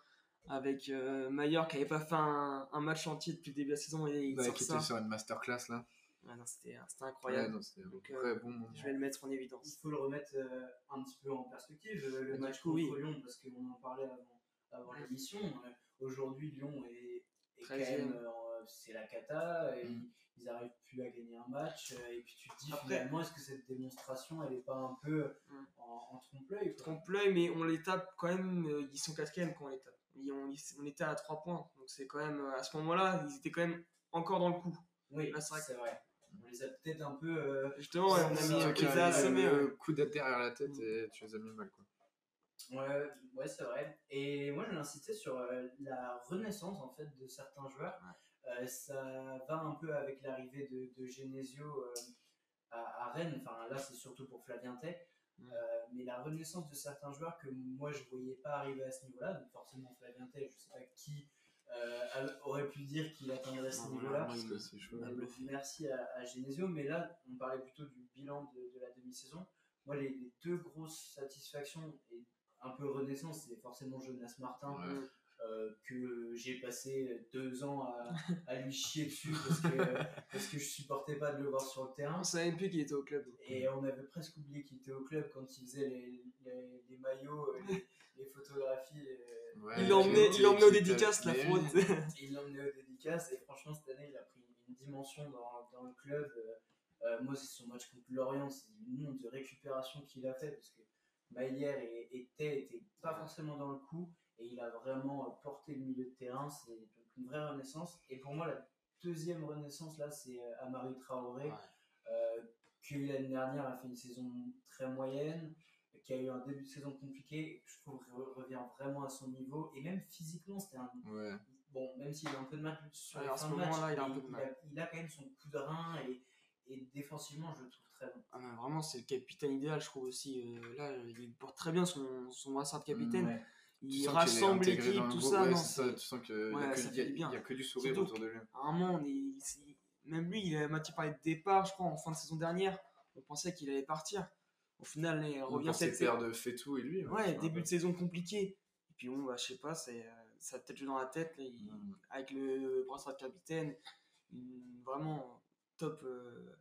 avec euh, Maillard qui n'avait pas fait un, un match entier depuis le début de la saison et il Ouais, qui ça. était sur une masterclass là. Non, C'était c'était Ouais, incroyable. non, Donc, euh, bon. Je vais le mettre en Il évidence. faut le remettre euh, un petit peu en perspective, euh, le Du match coup, contre oui. Lyon, parce qu'on en parlait avant, avant Ouais. l'émission. Euh, Aujourd'hui, Lyon est, est quand 13e. même. euh, c'est la cata, et Mm. ils n'arrivent plus à gagner un match. euh, et puis tu te dis Après- finalement, est-ce que cette démonstration, elle n'est pas un peu Mm. en, en trompe-l'œil Trompe-l'œil, mais on les tape quand même. ils sont quatrième quand on les tape. Ils- on, était à 3 points. Donc c'est quand même. À ce moment-là, ils étaient quand même encore dans le coup. Oui, c'est vrai c'est vrai. On les a peut-être un peu. euh, Justement, ouais, on a mis peu a- coup d'être derrière la tête et tu les as mis mal quoi. Ouais, ouais c'est vrai. Et moi, je vais insister sur euh, la renaissance en fait de certains joueurs. Euh, ça va un peu avec l'arrivée de, de Genesio euh, à, à Rennes. Enfin, là, c'est surtout pour Flavien Tay. Ouais. Euh, mais la renaissance de certains joueurs que moi, je voyais pas arriver à ce niveau-là. Donc, forcément, Flavien Tay, je sais pas qui aurait pu dire qu'il atteindrait ce niveau-là. Merci à, à Genesio, mais là, on parlait plutôt du bilan de, de la demi-saison. Moi, les, les deux grosses satisfactions et un peu renaissance, c'est forcément Jonas Martin, Ouais. euh, que j'ai passé deux ans à, à lui chier dessus parce que, parce que je supportais pas de le voir sur le terrain. On savait même plus qu'il était au club. Et on avait presque oublié qu'il était au club quand il faisait les, les, les maillots, euh, les, les photographies. euh, Ouais, Il l'emmenait qui- il l'emmenait aux dédicaces, la fraude. il l'emmenait aux dédicaces et franchement cette année il a pris une dimension dans, dans le club. Euh, moi c'est son match contre Lorient, c'est une nombre de récupération qu'il a fait parce que Maillère étaient pas forcément dans le coup et il a vraiment euh, porté le milieu de terrain. C'est donc une vraie renaissance. Et pour moi la deuxième renaissance là c'est euh, Amari Traoré Ouais. euh, qui l'année dernière a fait une saison très moyenne qui a eu un début de saison compliqué, je trouve re- revient vraiment à son niveau et même physiquement c'était un Ouais. bon, même s'il a un peu de mal sur Ouais, les fins de match, il a un mais peu de il, mal. a, il a quand même son coup de rein et, et défensivement, je le trouve très bon. Ah, vraiment, c'est le capitaine idéal, je trouve aussi. Euh, là, il porte très bien son, son brassard de capitaine. Ouais. Tu Il rassemble l'équipe, tout ça. ouais, non, c'est ça, tu sens qu'il Ouais, n'y a, que- fait y a- du bien. y a que du sourire Surtout autour de lui. à un moment, on est, c'est- même lui, il a Mathieu parlait de départ, je crois, en fin de saison dernière. On pensait qu'il allait partir. Au final, il On revient cette père saison. de Fetou et lui. Ouais, je me début de saison compliqué. Et puis bon, bah, je sais pas, c'est, euh, ça a peut-être joué dans la tête. là, il- Mm. avec le brassard de capitaine, une- vraiment top euh,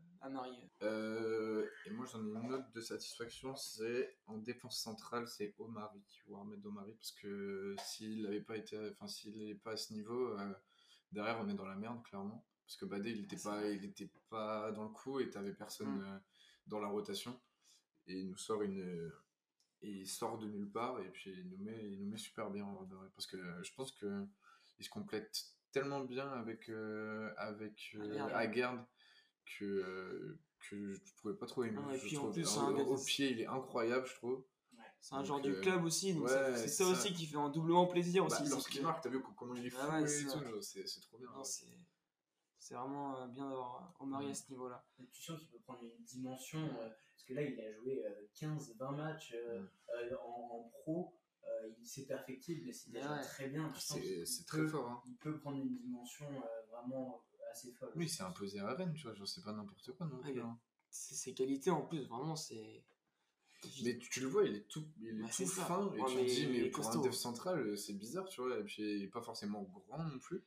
Euh, et moi j'en ai une autre de satisfaction, c'est en défense centrale, c'est Omari, Mohamed Omari, parce que s'il n'avait pas été, enfin s'il n'est pas à ce niveau, euh, derrière on est dans la merde clairement, parce que Badé il était C'est pas, il était pas dans le coup et t'avais personne Mm. euh, dans la rotation. Et il nous sort une, et il sort de nulle part et puis il nous met, il nous met super bien en vrai parce que je pense que il se complète tellement bien avec euh, avec euh, Aguerd. Que, euh, que je trouvais pas trop aimé. Ah, et je puis en plus, un au, au pied, il est incroyable, je trouve. C'est un Donc, genre du euh, club aussi, donc ouais, c'est ça ça. aussi qui fait un doublement plaisir Bah, aussi. c'est Lorsqu'il que- marque, t'as vu co- comment il est fou Ah ouais, et c'est tout, c'est c'est trop bien. Non, ouais. c'est c'est vraiment euh, bien d'avoir Omari à ce niveau-là. Et tu sens qu'il peut prendre une dimension, euh, parce que là, il a joué 15-20 matchs euh, Mm. euh, en, en pro. euh, il s'est perfectible, mais c'est déjà ouais. très bien. C'est très peut- fort. Hein. Il peut prendre une dimension euh, vraiment assez folle. Oui, c'est imposé à Rennes, tu vois, genre c'est pas n'importe quoi non plus. hein. C'est- Ses qualités en plus, vraiment, c'est. Mais tu, tu le vois, il est tout, il est Bah, tout c'est ça. fin, et Ouais, tu mais te dis, mais est pour un costaud. dev central, euh, c'est bizarre, tu vois, et puis il est pas forcément grand non plus,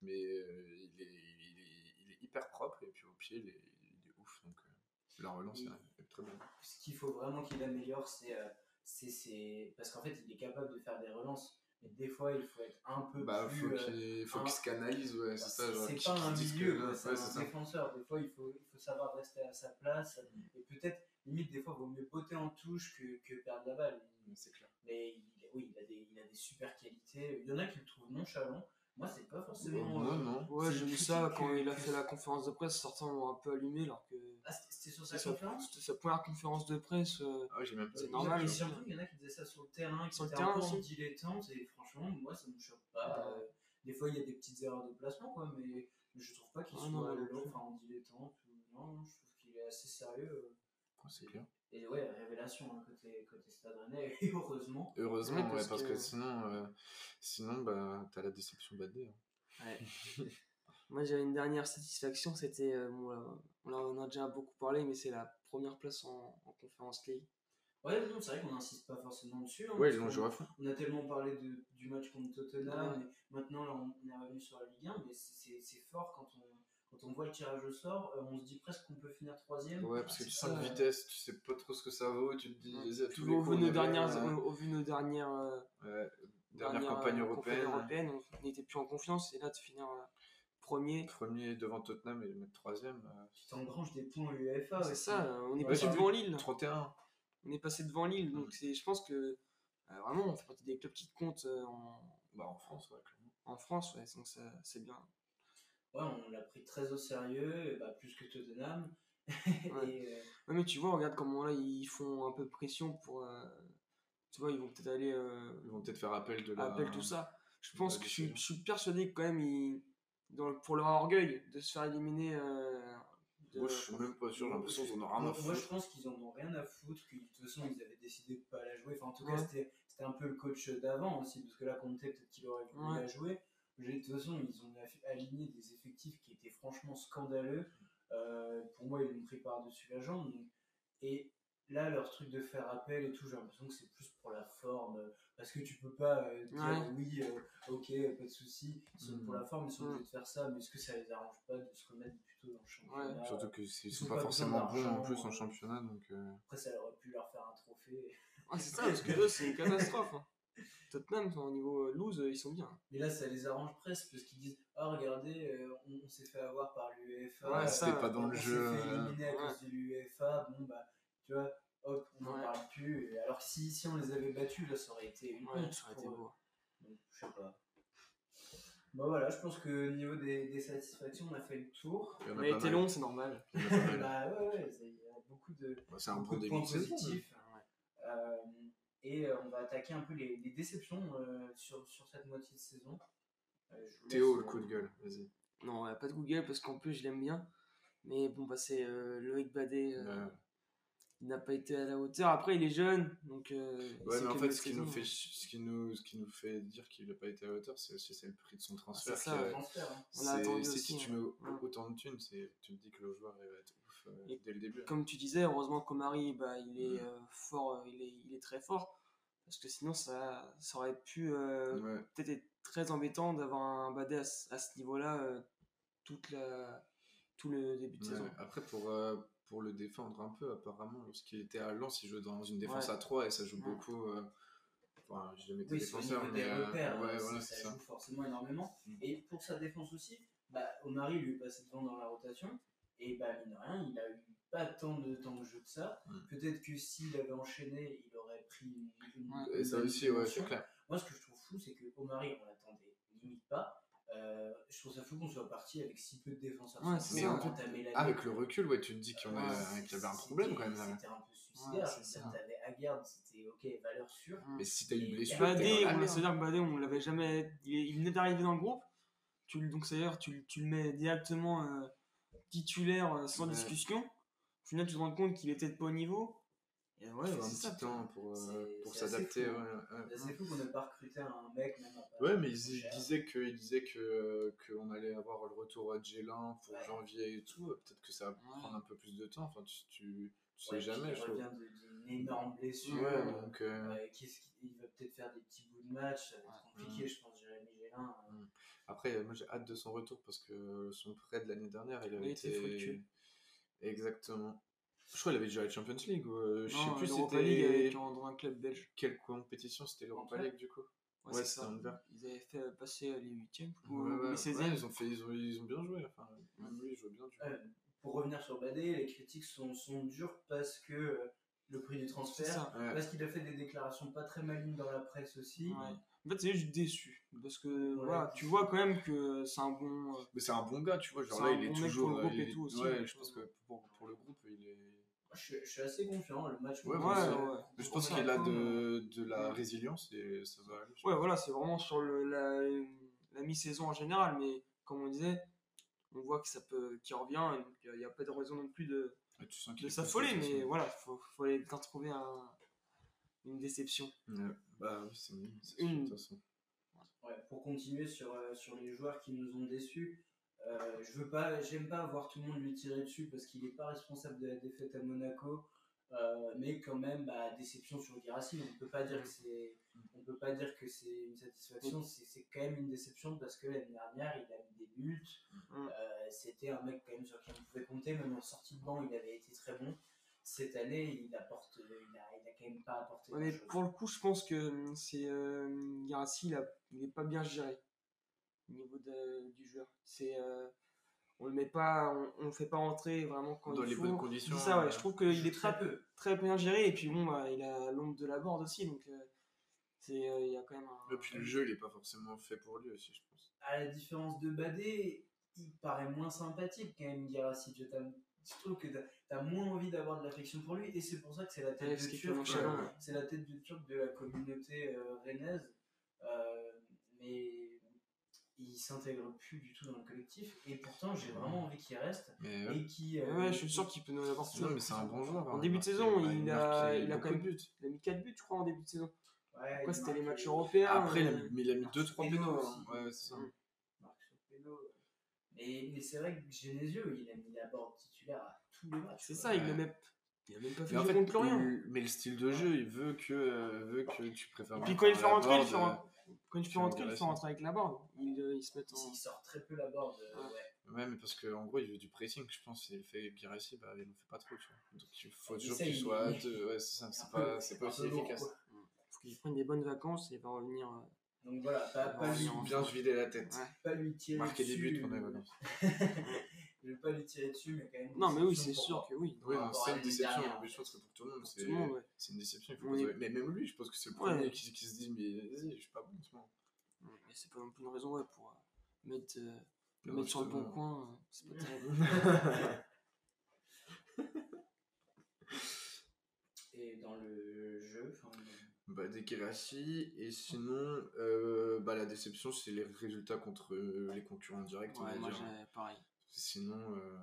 mais euh, il, est, il, est, il est hyper propre, et puis au pied, il est, il est ouf, donc euh, la relance Il- est est très bien. Ce qu'il faut vraiment qu'il améliore, c'est. euh, c'est- c'est- Parce qu'en fait, il est capable de faire des relances, des fois, il faut être un peu Bah, plus. faut euh, qu'il faut un- qu'il se canalise, ouais, c'est ça, c'est pas un milieu, ouais, c'est un ça. défenseur. Des fois, il faut, il faut savoir rester à sa place. Et peut-être, limite, des fois, il vaut mieux botter en touche que, que perdre la balle. C'est clair. Mais il, oui, il a, des, il a des super qualités. Il y en a qui le trouvent nonchalant. Moi, c'est pas forcément. Non, euh, non. Ouais, j'ai vu ça quand que- il a que- fait la conférence de presse, certains l'ont un peu allumé alors que Ah, c'était- sur sa conférence c'était sa première conférence de presse. euh, Ah, j'ai même pas C'est vu normal Et surtout, il y en a qui disaient ça sur le terrain, qui Sur étaient un peu aussi. en dilettante. Et franchement, moi, ça me choque pas. Euh, des fois, il y a des petites erreurs de placement, quoi, mais je trouve pas qu'il Ah, soit plus. enfin, en dilettante. ou- Non, non, je trouve qu'il est assez sérieux. euh. C'est clair. Et ouais, révélation hein, côté, côté Stade Rennais, et heureusement. Heureusement, Ouais, ouais, parce que... que- sinon, euh, sinon bah, t'as la déception badée. Hein. Ouais. Moi, j'avais une dernière satisfaction, c'était. euh, bon, là, on en a- déjà beaucoup parlé, mais c'est la première place en, en Conference League. Ouais, non, c'est vrai qu'on n'insiste pas forcément dessus. hein, Ouais, ils l'ont joué à fond. On a tellement parlé de, du match contre Tottenham, Ouais. et maintenant là, on est revenu sur la Ligue 1, mais c'est c'est fort quand on, quand on voit le tirage au sort, euh, on se dit presque qu'on peut finir troisième. Ouais, parce que tu ça, sens de euh, vitesse, tu sais pas trop ce que ça vaut, tu te dis, Ouais. vas-y, à Puis tous les au, coups, vu nos dernières, au, au vu de nos dernières, euh, dernières, campagne euh, européenne, campagnes européennes, on n'était plus en confiance, et là, de finir euh, premier. premier devant Tottenham et mettre troisième, euh, Tu t'engranges des points UEFA. c'est ça, euh, on est Ouais, passé devant Lille. 31. On est passé devant Lille, donc c'est, je pense que euh, vraiment, on fait partie des clubs qui comptent euh, en, Bah, en France, ouais, clairement. en France, ouais, donc ça, c'est bien. Ouais, on l'a pris très au sérieux, et bah, plus que Tottenham. Ouais. et, euh, Ouais, mais tu vois, regarde comment là ils font un peu pression pour. euh, tu vois, ils vont peut-être aller. euh, Ils vont peut-être faire appel de la. appel tout ça. Je de pense que je suis, décision. je suis persuadé que quand même, ils, dans le- pour leur orgueil de se faire éliminer. euh, de- Moi, je suis même pas sûr, j'ai l'impression qu'ils en ont rien à moi, moi, je foutre. pense qu'ils en ont rien à foutre, que de toute façon ils avaient décidé de pas la jouer. Enfin, en tout cas, Ouais. c'était c'était un peu le coach d'avant aussi, parce que là, Conte, peut-être qu'il aurait voulu Ouais. la jouer. De toute façon, ils ont aligné des effectifs qui étaient franchement scandaleux. Euh, pour moi, ils l'ont pris par-dessus la jambe. donc- Et là, leur truc de faire appel et tout, j'ai l'impression que c'est plus pour la forme. Parce que tu peux pas euh, dire Ouais. oui, euh, ok, pas de souci, ils sont Mm. pour la forme, ils sont Mm. obligés de faire ça, mais est-ce que ça les arrange pas de se remettre plutôt dans le championnat? Surtout qu'ils sont, ils ont pas pas forcément bons en plus en championnat, donc. euh, Après, ça aurait pu leur faire un trophée. Ah, c'est ça, parce que eux, c'est une catastrophe. hein. Tottenham, enfin, au niveau euh, loose, ils sont bien. Mais là, ça les arrange presque parce qu'ils disent Ah, regardez, euh, on, on s'est fait avoir par l'UEFA. Ouais, euh, C'était pas dans on le s'est jeu. fait euh, éliminer à ouais. cause de l'UEFA. Bon, bah, tu vois, hop, on n'en Ouais. parle plus. Et alors que si, si on les avait battus, là, ça aurait été une Ouais, honte. ça aurait été beau. Donc, je sais pas. Bah voilà, je pense que au niveau des, des satisfactions, on a fait le tour. il y en a été long, c'est normal. Bah ouais, ouais, c'est- il y a beaucoup de, Bah, un beaucoup bon de points positifs. Ouais. Euh, et euh, on va attaquer un peu les, les déceptions euh, sur, sur cette moitié de saison. Euh, Théo, le coup de gueule, vas-y. Non, il a pas de Google parce qu'en plus, je l'aime bien. Mais bon, bah, c'est euh, Loïc Badet. euh, Ouais. Il n'a pas été à la hauteur. Après, il est jeune, donc. euh, Ouais, c'est mais en que fait, ce qui, nous fait, hein. ce, qui nous, ce qui nous fait dire qu'il n'a pas été à la hauteur, c'est aussi c'est le prix de son transfert. c'est ça, le transfert, hein. On attendu aussi, si tu hein. mets Ouais. autant de thunes, c'est- tu te dis que le joueur va être ouf euh, Et dès le début. Comme tu disais, heureusement qu'Omari, bah, il est Mm. euh, fort, euh, il est, il est très fort. Parce que sinon, ça, ça aurait pu euh, Ouais. peut-être être très embêtant d'avoir un Badet à, ce- à ce niveau-là euh, toute la, tout le début de Ouais. saison. Après, pour, euh, pour le défendre un peu, apparemment, lorsqu'il était à Lens, il jouait dans une défense Ouais. à 3 et ça joue Ouais. beaucoup. euh, Enfin, j'ai jamais été Oui, défenseur, mais. des euh, repères, ouais, hein, voilà, ça, c'est ça joue forcément énormément. Mm. Et pour sa défense aussi, bah, Omari lui est passé devant dans la rotation. Et bah, mine de rien, il a eu pas tant de temps de jeu que ça. Peut-être que s'il avait enchaîné, il aurait pris une, une- Ouais. une Et ça aussi, ouais, c'est clair. Moi, ce que je trouve fou, c'est que Omari, on l'attendait limite pas. Euh, je trouve ça fou qu'on soit parti avec si peu de défenseurs. Ouais, ça. l'année. Avec le recul, ouais, tu te dis qu'on a- Ouais, qu'il y avait un problème quand même. C'était un peu suicidaire. Ouais, dire. T'avais Aguerd, c'était ok, valeur sûre. Mais si t'as une blessure, Badé, on c'est-à-dire que Badé, on l'avait jamais. Il, venait d'arriver dans le groupe. Tu, donc, c'est-à-dire, tu, tu le mets directement euh, titulaire euh, sans Ouais. discussion. Au final, tu te rends compte qu'il était pas au niveau. Et ouais, faut un c'est ça. petit temps pour, euh, pour s'adapter. hein. ouais. C'est fou qu'on n'ait pas recruté un mec, même Ouais, mais ils, cher. disaient que, ils disaient que qu'on allait avoir le retour à Gélin pour Ouais. janvier et tout. Peut-être que ça va Ouais. prendre un peu plus de temps. Enfin, tu, tu, tu sais Ouais, jamais, je Il revient d'une énorme blessure. Ouais, donc. euh, il va peut-être faire des petits bouts de match, ça va être compliqué, je pense, Jérémy Gélin. euh, Après, moi j'ai hâte de son retour parce que son prêt de l'année dernière, il avait été. fructueux. Exactement. Je crois qu'il avait déjà la Champions League. ou, euh, je sais Non, plus l'Europa League c'était. avec, dans un club belge. Quelle compétition C'était l'Europa League du coup? Ouais, Ouais, c'est c'était ça. Ils avaient fait passer euh, les huitièmes ou Ouais, ouais, les 16e. ouais, ils, ont fait, ils, ont, ils ont bien joué. Enfin, même lui, il joue bien. Du coup. Euh, pour revenir sur Badé, les critiques sont, sont dures parce que euh, le prix du transfert, parce qu'il a fait des déclarations pas très malignes dans la presse aussi. En fait, c'est juste déçu. Parce que Ouais. voilà, tu vois quand même que c'est un bon. euh, Mais c'est un bon gars, tu vois. Genre là, il est bon toujours. pour le groupe il et tout aussi, Ouais, je pense euh, que pour, pour le groupe, il est. Je, je suis assez confiant, le match. Ouais, ouais, ouais. Je pense qu'il a de, de la Ouais. résilience et ça va aller. Ouais, voilà, c'est vraiment sur le, la, la mi-saison en général, mais comme on disait, on voit que ça peut, qu'il revient, il n'y a pas de raison non plus de, qu'il de s'affoler, mais voilà, faut, faut aller bien trouver un, une déception. Bah oui, c'est mieux. c'est Une. sûr, de toute façon. Ouais, pour continuer sur, euh, sur les joueurs qui nous ont déçus, euh, je veux pas, j'aime pas voir tout le monde lui tirer dessus parce qu'il n'est pas responsable de la défaite à Monaco, euh, mais quand même, bah, déception sur Guirassy. On peut pas dire que c'est, on peut pas dire que c'est une satisfaction. C'est, c'est quand même une déception parce que l'année dernière, il a mis des buts. Mm. Euh, c'était un mec quand même sur qui on pouvait compter, même en sortie de banc, il avait été très bon. Cette année, il apporte, il a, il a quand même pas apporté. Ouais, mais grand-chose. pour le coup, je pense que hum, c'est euh, il, a- il est pas bien géré au niveau de- du joueur. C'est euh, on le met pas, on, on le fait pas rentrer vraiment quand Dans il les faut. bonnes conditions. ça, ouais, euh, je trouve qu'il est très très peu. très bien géré et puis bon, bah, il a l'ombre de la board aussi, donc euh, c'est euh, il y a quand même un. Et puis le jeu, il est pas forcément fait pour lui aussi, je pense. à la différence de Badé, il paraît moins sympathique quand même, Guirassy. Je, t'aime- je trouve que t'as as moins envie d'avoir de l'affection pour lui, et c'est pour ça que c'est la tête de turc. euh, ouais. C'est la tête de turc de la communauté euh, rennaise, euh, mais il s'intègre plus du tout dans le collectif, et pourtant j'ai vraiment envie qu'il reste Mais ouais. et qui. euh, Ouais, je suis sûr qu'il peut nous apporter. Non, mais c'est un bon joueur. En hein. début de saison, il a, il a quand même buts. il a mis 4 buts, je crois, en début de saison. Ouais, Après, il c'était les matchs européens. Après, mais il a mis Marque 2-3 sur pénaux. péno hein. aussi. Ouais, c'est ça. Mais, mais c'est vrai que Genesio, il a mis la board titulaire à tous les matchs. C'est ça, il le met. Il a même pas fait Mais en fait, le- mais le style de jeu, il veut que, euh, veut que tu préfères. Et puis quand il fait rentrer, il fait, euh, ren- quand il fait rentrer, il fait rentrer avec la board. Il, euh, il se met en. Il sort très peu la board. euh, Ouais. ouais. Ouais, mais parce qu'en gros, il veut du pressing, je pense. Il fait Guirassy, bah, il en fait pas trop, tu vois. Donc il faut Il toujours qu'il soit à il- deux. Ouais, c'est pas, c'est pas un aussi efficace. quoi. Faut qu'il prenne des bonnes vacances et il va revenir. Donc voilà, pas, pas, Ouais, lui, on- Bien se vider la tête. Ouais. pas lui tirer Marquer des dessus. buts pendant les vacances. Je vais pas lui tirer dessus, mais quand même. Non, mais oui, c'est sûr que oui. Oui, c'est une déception. dernière. Mais je pense que pour tout le monde, c'est ouais. une déception. il faut On soit- Mais même lui, je pense que c'est le Ouais. premier qui, qui se dit Mais vas-y, je suis pas bon en ce moment. Mais c'est pas non plus une raison ouais, pour euh, mettre, euh, le Non, mettre sur le bon coin. euh, c'est pas terrible. Et dans le jeu, enfin, Bah, des Guirassy. Et sinon, euh, bah, la déception, c'est les résultats contre euh, les concurrents directs. on Ouais, va moi dire. j'ai pareil. Sinon, euh,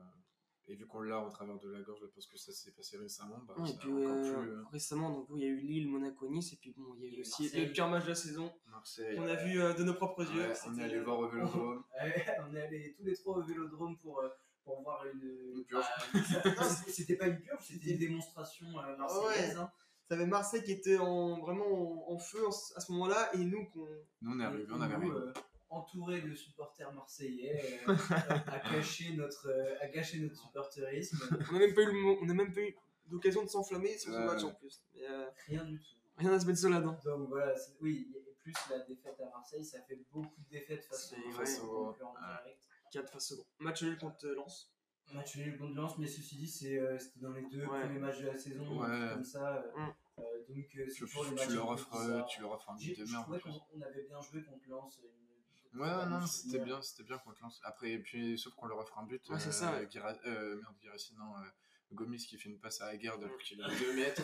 et vu qu'on l'a en travers de la gorge, parce que ça s'est passé récemment, bah, Ouais, et c'est puis encore euh, plus. euh, récemment, donc, il y a eu Lille, Monaco, Nice, et puis bon, il y a eu aussi Marseille. le pire match de la saison Marseille. qu'on a vu euh, de nos propres yeux. Ouais, on est allé voir au Vélodrome. Ouais, on est allés tous les trois au vélodrome pour, euh, pour voir une. Une purge. non, c'était- c'était pas une purge, c'était une démonstration euh, marseillaise. hein. Ça avait Marseille qui était en, vraiment en, en feu en à ce moment-là, et nous qu'on. Nous, on est on avait euh, entourés de supporters marseillais, euh, à cacher notre, euh, à cacher notre supporterisme. On n'a même pas eu, le mo- on a même pas eu d'occasion de s'enflammer sur ce match en plus. Mais, euh, Rien du tout. rien à se mettre sur la dent. Donc voilà, oui, et plus la défaite à Marseille, ça fait beaucoup de défaites face C'est- aux face aux ouais. concurrents Ouais. directs. 4 face au Match nul contre Lens. Match nul contre Lens, mais ceci dit, c'est, euh, c'était dans les deux Ouais. premiers matchs de la saison, un Ouais. truc comme ça. euh, Mm. Euh, donc euh, c'est Tu, tu leur offres, tu leur offres un but de merde. on avait bien joué contre Lens une- Ouais, non, c'était bien, c'était bien contre Lens. Après, et puis, sauf qu'on leur offre un but. Ouais, c'est ça, ouais. Euh, merde, Guirassy, non. euh, Gomis qui fait une passe à Aguerd alors qu'il a 2 mètres.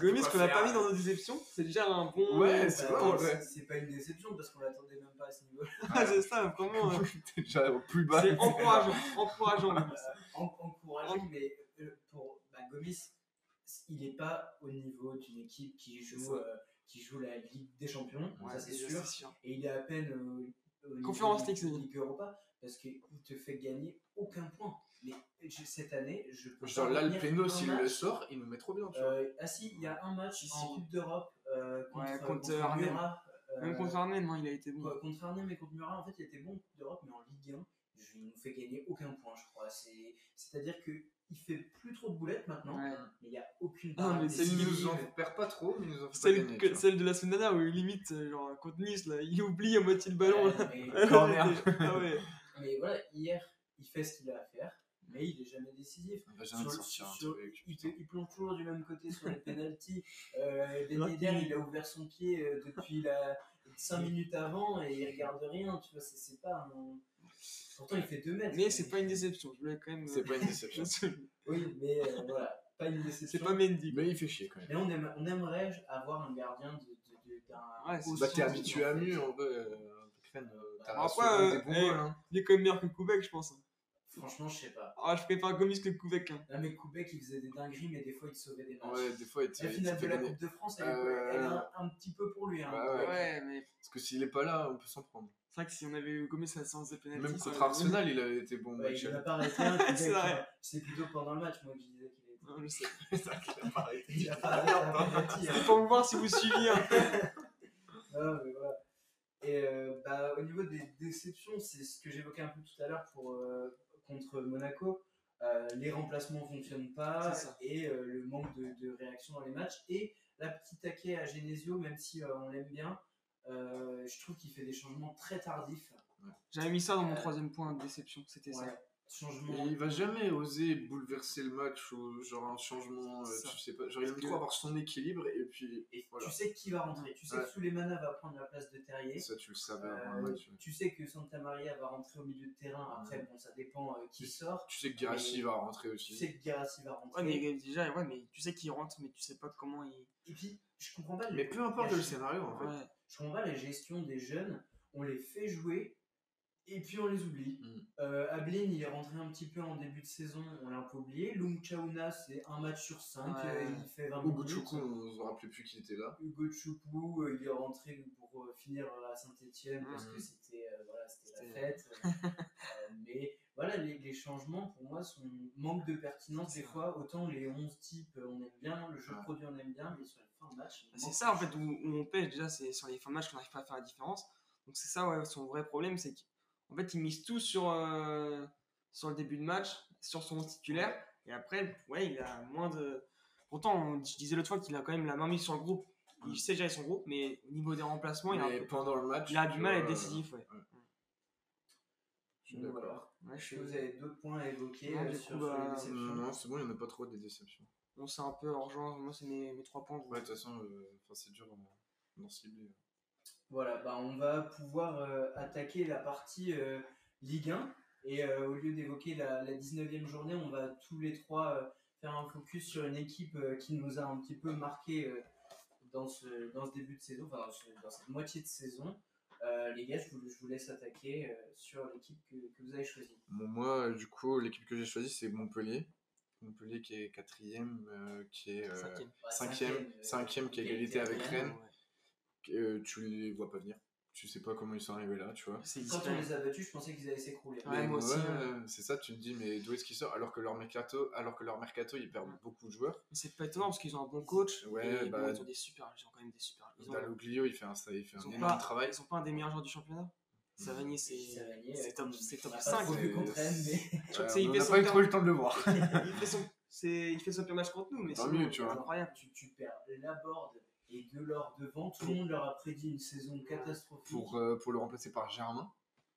Gomis qu'on n'a pas mis dans nos déceptions, c'est déjà un bon. Ouais, euh, c'est Bah, vrai, pas une déception parce qu'on l'attendait même pas à ce niveau. Ah, c'est ça, vraiment. euh, déjà au plus bas. c'est encourageant, encourageant. Encourageant, mais euh, pour bah, Gomis, il n'est pas au niveau d'une équipe qui joue, euh, qui joue la Ligue des Champions, Ouais, ça c'est sûr. Et il est à peine euh, au niveau c'est la dit. Ligue Europa parce qu'il te fait gagner aucun point. Mais je- cette année, je peux Genre pas là, le un s'il le sort, il nous met trop bien, tu vois. Euh, ah si, il y a un match si. en Coupe d'Europe euh, contre, Ouais, contre contre Arnhem. Murat. euh, Même contre Arnhem, non, il a été bon. contre Arnhem et contre Murat, en fait, il était bon en Coupe d'Europe, mais en Ligue 1, je- il nous fait gagner aucun point, je crois. C'est- C'est-à-dire qu'il fait plus trop de boulettes maintenant, Ouais. mais il n'y a aucune parade mais Il décisive. nous en perd pas trop, mais il nous en fait pas Celle, gagner. celle de la semaine dernière où limite, euh, genre contre Nice, là, il oublie à moitié le ballon. Ouais, là. mais, Corner. ah ouais. mais voilà, hier, il fait ce qu'il a à faire, mais il est jamais décisif. On va jamais Sur- sortir un sur- truc. il, il plonge toujours du même côté sur les pénalties. Euh, Ben. Yedder, il a ouvert son pied euh, depuis la 5 minutes avant et il regarde rien. Tu vois, c'est- c'est pas un... Pourtant, il fait 2 mètres. Mais c'est pas une déception, je voulais quand même. C'est pas une déception. Oui, mais euh, voilà, pas une déception. C'est pas Mendy. Mais il fait chier quand même. Mais on, aime- on aimerait avoir un gardien de, de- de- d'un. Ouais, Bah, t'es habitué à mieux en vrai. euh, euh, t'as Après, euh, des bons goals, hein. Il est quand même meilleur que Koubek, je pense. Franchement, je sais pas. Ah, je préfère Gomis que Koubek. Hein. Là, mais Koubek, il faisait des dingueries, mais des fois, il te sauvait des matchs. Ouais, des fois, il te La finale de la gagner. Coupe de France, elle, est- Euh, elle est un, un petit peu pour lui. Hein, ouais. Ouais, mais Parce que s'il est pas là, on peut s'en prendre. C'est vrai que si on avait eu Gomis à la séance de pénalty. Même contre Arsenal, il avait été bon. Ouais, match. il n'a pas arrêté Koubek, C'est vrai. C'est plutôt pendant le match, moi, que je disais qu'il était. Non, je sais. C'est ça qu'il a pas arrêté. Il a pas arrêté hein. C'était pour vous voir si vous suiviez un peu. Non, mais voilà. Et euh, bah, au niveau des déceptions, c'est ce que j'évoquais un peu tout à l'heure pour, euh, contre Monaco. Euh, les remplacements ne fonctionnent pas et euh, le manque de, de réaction dans les matchs. Et la petite taquet à Genesio, même si euh, on l'aime bien, euh, je trouve qu'il fait des changements très tardifs. J'avais mis ça dans mon Euh, troisième point de déception, c'était Ouais, ça. Et il va jamais oser bouleverser le match ou genre un changement, euh, tu sais pas. Genre il aime trop avoir son équilibre et puis Et voilà. tu sais qui va rentrer. Tu sais Ouais. que Souleymana va prendre la place de Terrier. Ça tu le savais Euh, avant le match. ouais. tu sais que Santa Maria va rentrer au milieu de terrain. Après, bon, ça dépend euh, qui sort. Tu sais que Guirassy Mais- va rentrer Tu aussi. sais que va rentrer. Ouais, mais déjà, ouais, mais tu sais qu'il rentre, mais tu sais pas comment il. Et puis, je comprends pas. Mais peu importe le scénario en fait. Je comprends pas la gestion des jeunes. On les fait jouer et puis on les oublie. Mm. Euh, Ablin, il est rentré un petit peu en début de saison, on l'a un peu oublié. Lung Chauna, c'est un match sur 5, Ouais. il fait 20 Hugo. Choukou, on se rappelait plus qu'il était là. Hugo Choukou, euh, il est rentré pour euh, finir à Saint-Etienne parce Mhm. que c'était euh, voilà, c'était la fête. Euh, mais voilà, les, les changements pour moi sont manque de pertinence C'est des ça. fois. Autant les 11 types, euh, on aime bien, le jeu Ouais. produit, on aime bien, mais sur les fins de match. C'est ça en fait où, où on pêche déjà, c'est sur les fins de match qu'on n'arrive pas à faire la différence. Donc c'est ça ouais, son vrai problème, c'est qu'en fait il mise tout sur, euh, sur le début de match, sur son titulaire, et après ouais il a moins de. Pourtant on- je disais l'autre fois qu'il a quand même la main mise sur le groupe, il sait gérer son groupe, mais au niveau des remplacements il a, un Mais peu- pendant le match, il a du mal à être décisif. Ouais. Donc, d'accord. voilà. Ouais, je Est-ce suis- que vous avez d'autres points à évoquer Non, euh, du sur, coup, sur les bah, déceptions Non, c'est bon, il n'y en a pas trop des déceptions. Bon, c'est un peu urgent, moi c'est mes, mes trois points. Ouais, de toute façon, euh, enfin, c'est dur d'en- cibler. Voilà, bah on va pouvoir euh, attaquer la partie Ligue 1. Et au lieu d'évoquer la, la 19e journée, on va tous les trois faire un focus sur une équipe qui nous a un petit peu marqué dans, ce, dans ce début de saison, enfin dans, ce- dans cette moitié de saison. Euh, les gars, je vous, je vous laisse attaquer euh, sur l'équipe que, que vous avez choisie. Bon, moi, du coup, l'équipe que j'ai choisie, c'est Montpellier. Montpellier qui est quatrième, euh, qui est euh, Cinquième. Ouais, cinquième, euh, cinquième qui est égalité avec Rennes. Rennes. Euh, tu les vois pas venir. Tu sais pas comment ils sont arrivés là, tu vois. C'est Quand on les a battus, je pensais qu'ils allaient s'écrouler. Ouais, Mais moi aussi, ouais, c'est ça, tu te dis, mais d'où est-ce qu'ils sortent? Alors que leur mercato, alors que leur mercato, ils perdent beaucoup de joueurs. Mais C'est pas étonnant parce qu'ils ont un bon coach. Ouais, et bah, bon, ils ont des super, ils ont quand même des super. Ils ont, Dalloglio, il fait un, il fait ils un ont énorme pas, travail. ils sont pas un des meilleurs joueurs du championnat? Savanier, c'est Savanier, c'est euh, top, top on n'a 5. Pas trop vu c'est- contre Rennes, mais Je crois que Ouais, c'est- il on fait n'a son pas eu trop eu le temps de le voir. il, fait son, pire match contre nous, mais Tant sinon, mieux, tu vois. c'est incroyable. tu, perds Laborde et Delors devant. Tout le monde leur a prédit une saison catastrophique. Pour, euh, pour le remplacer par Germain.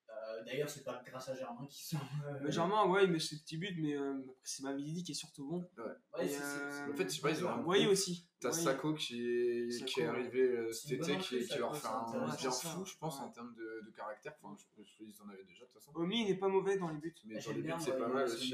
Euh, D'ailleurs, c'est pas grâce à Germain qu'ils sont. euh, Mais Germain, ouais, il met ses petits buts, mais euh, c'est Mavididi qui est surtout bon. ouais, et, c'est- c'est- euh, c'est- En fait, je sais pas, ils ont un Voyez aussi. T'as. Sako qui est, Sako, qui est arrivé euh, cet été, qui, qui leur fait un bien fou, je pense, Ouais. en termes de, de caractère. Enfin, je, je, ils en avaient déjà de toute façon. Omi, il n'est pas mauvais dans les buts. Mais Bah, dans les buts, c'est pas mal aussi.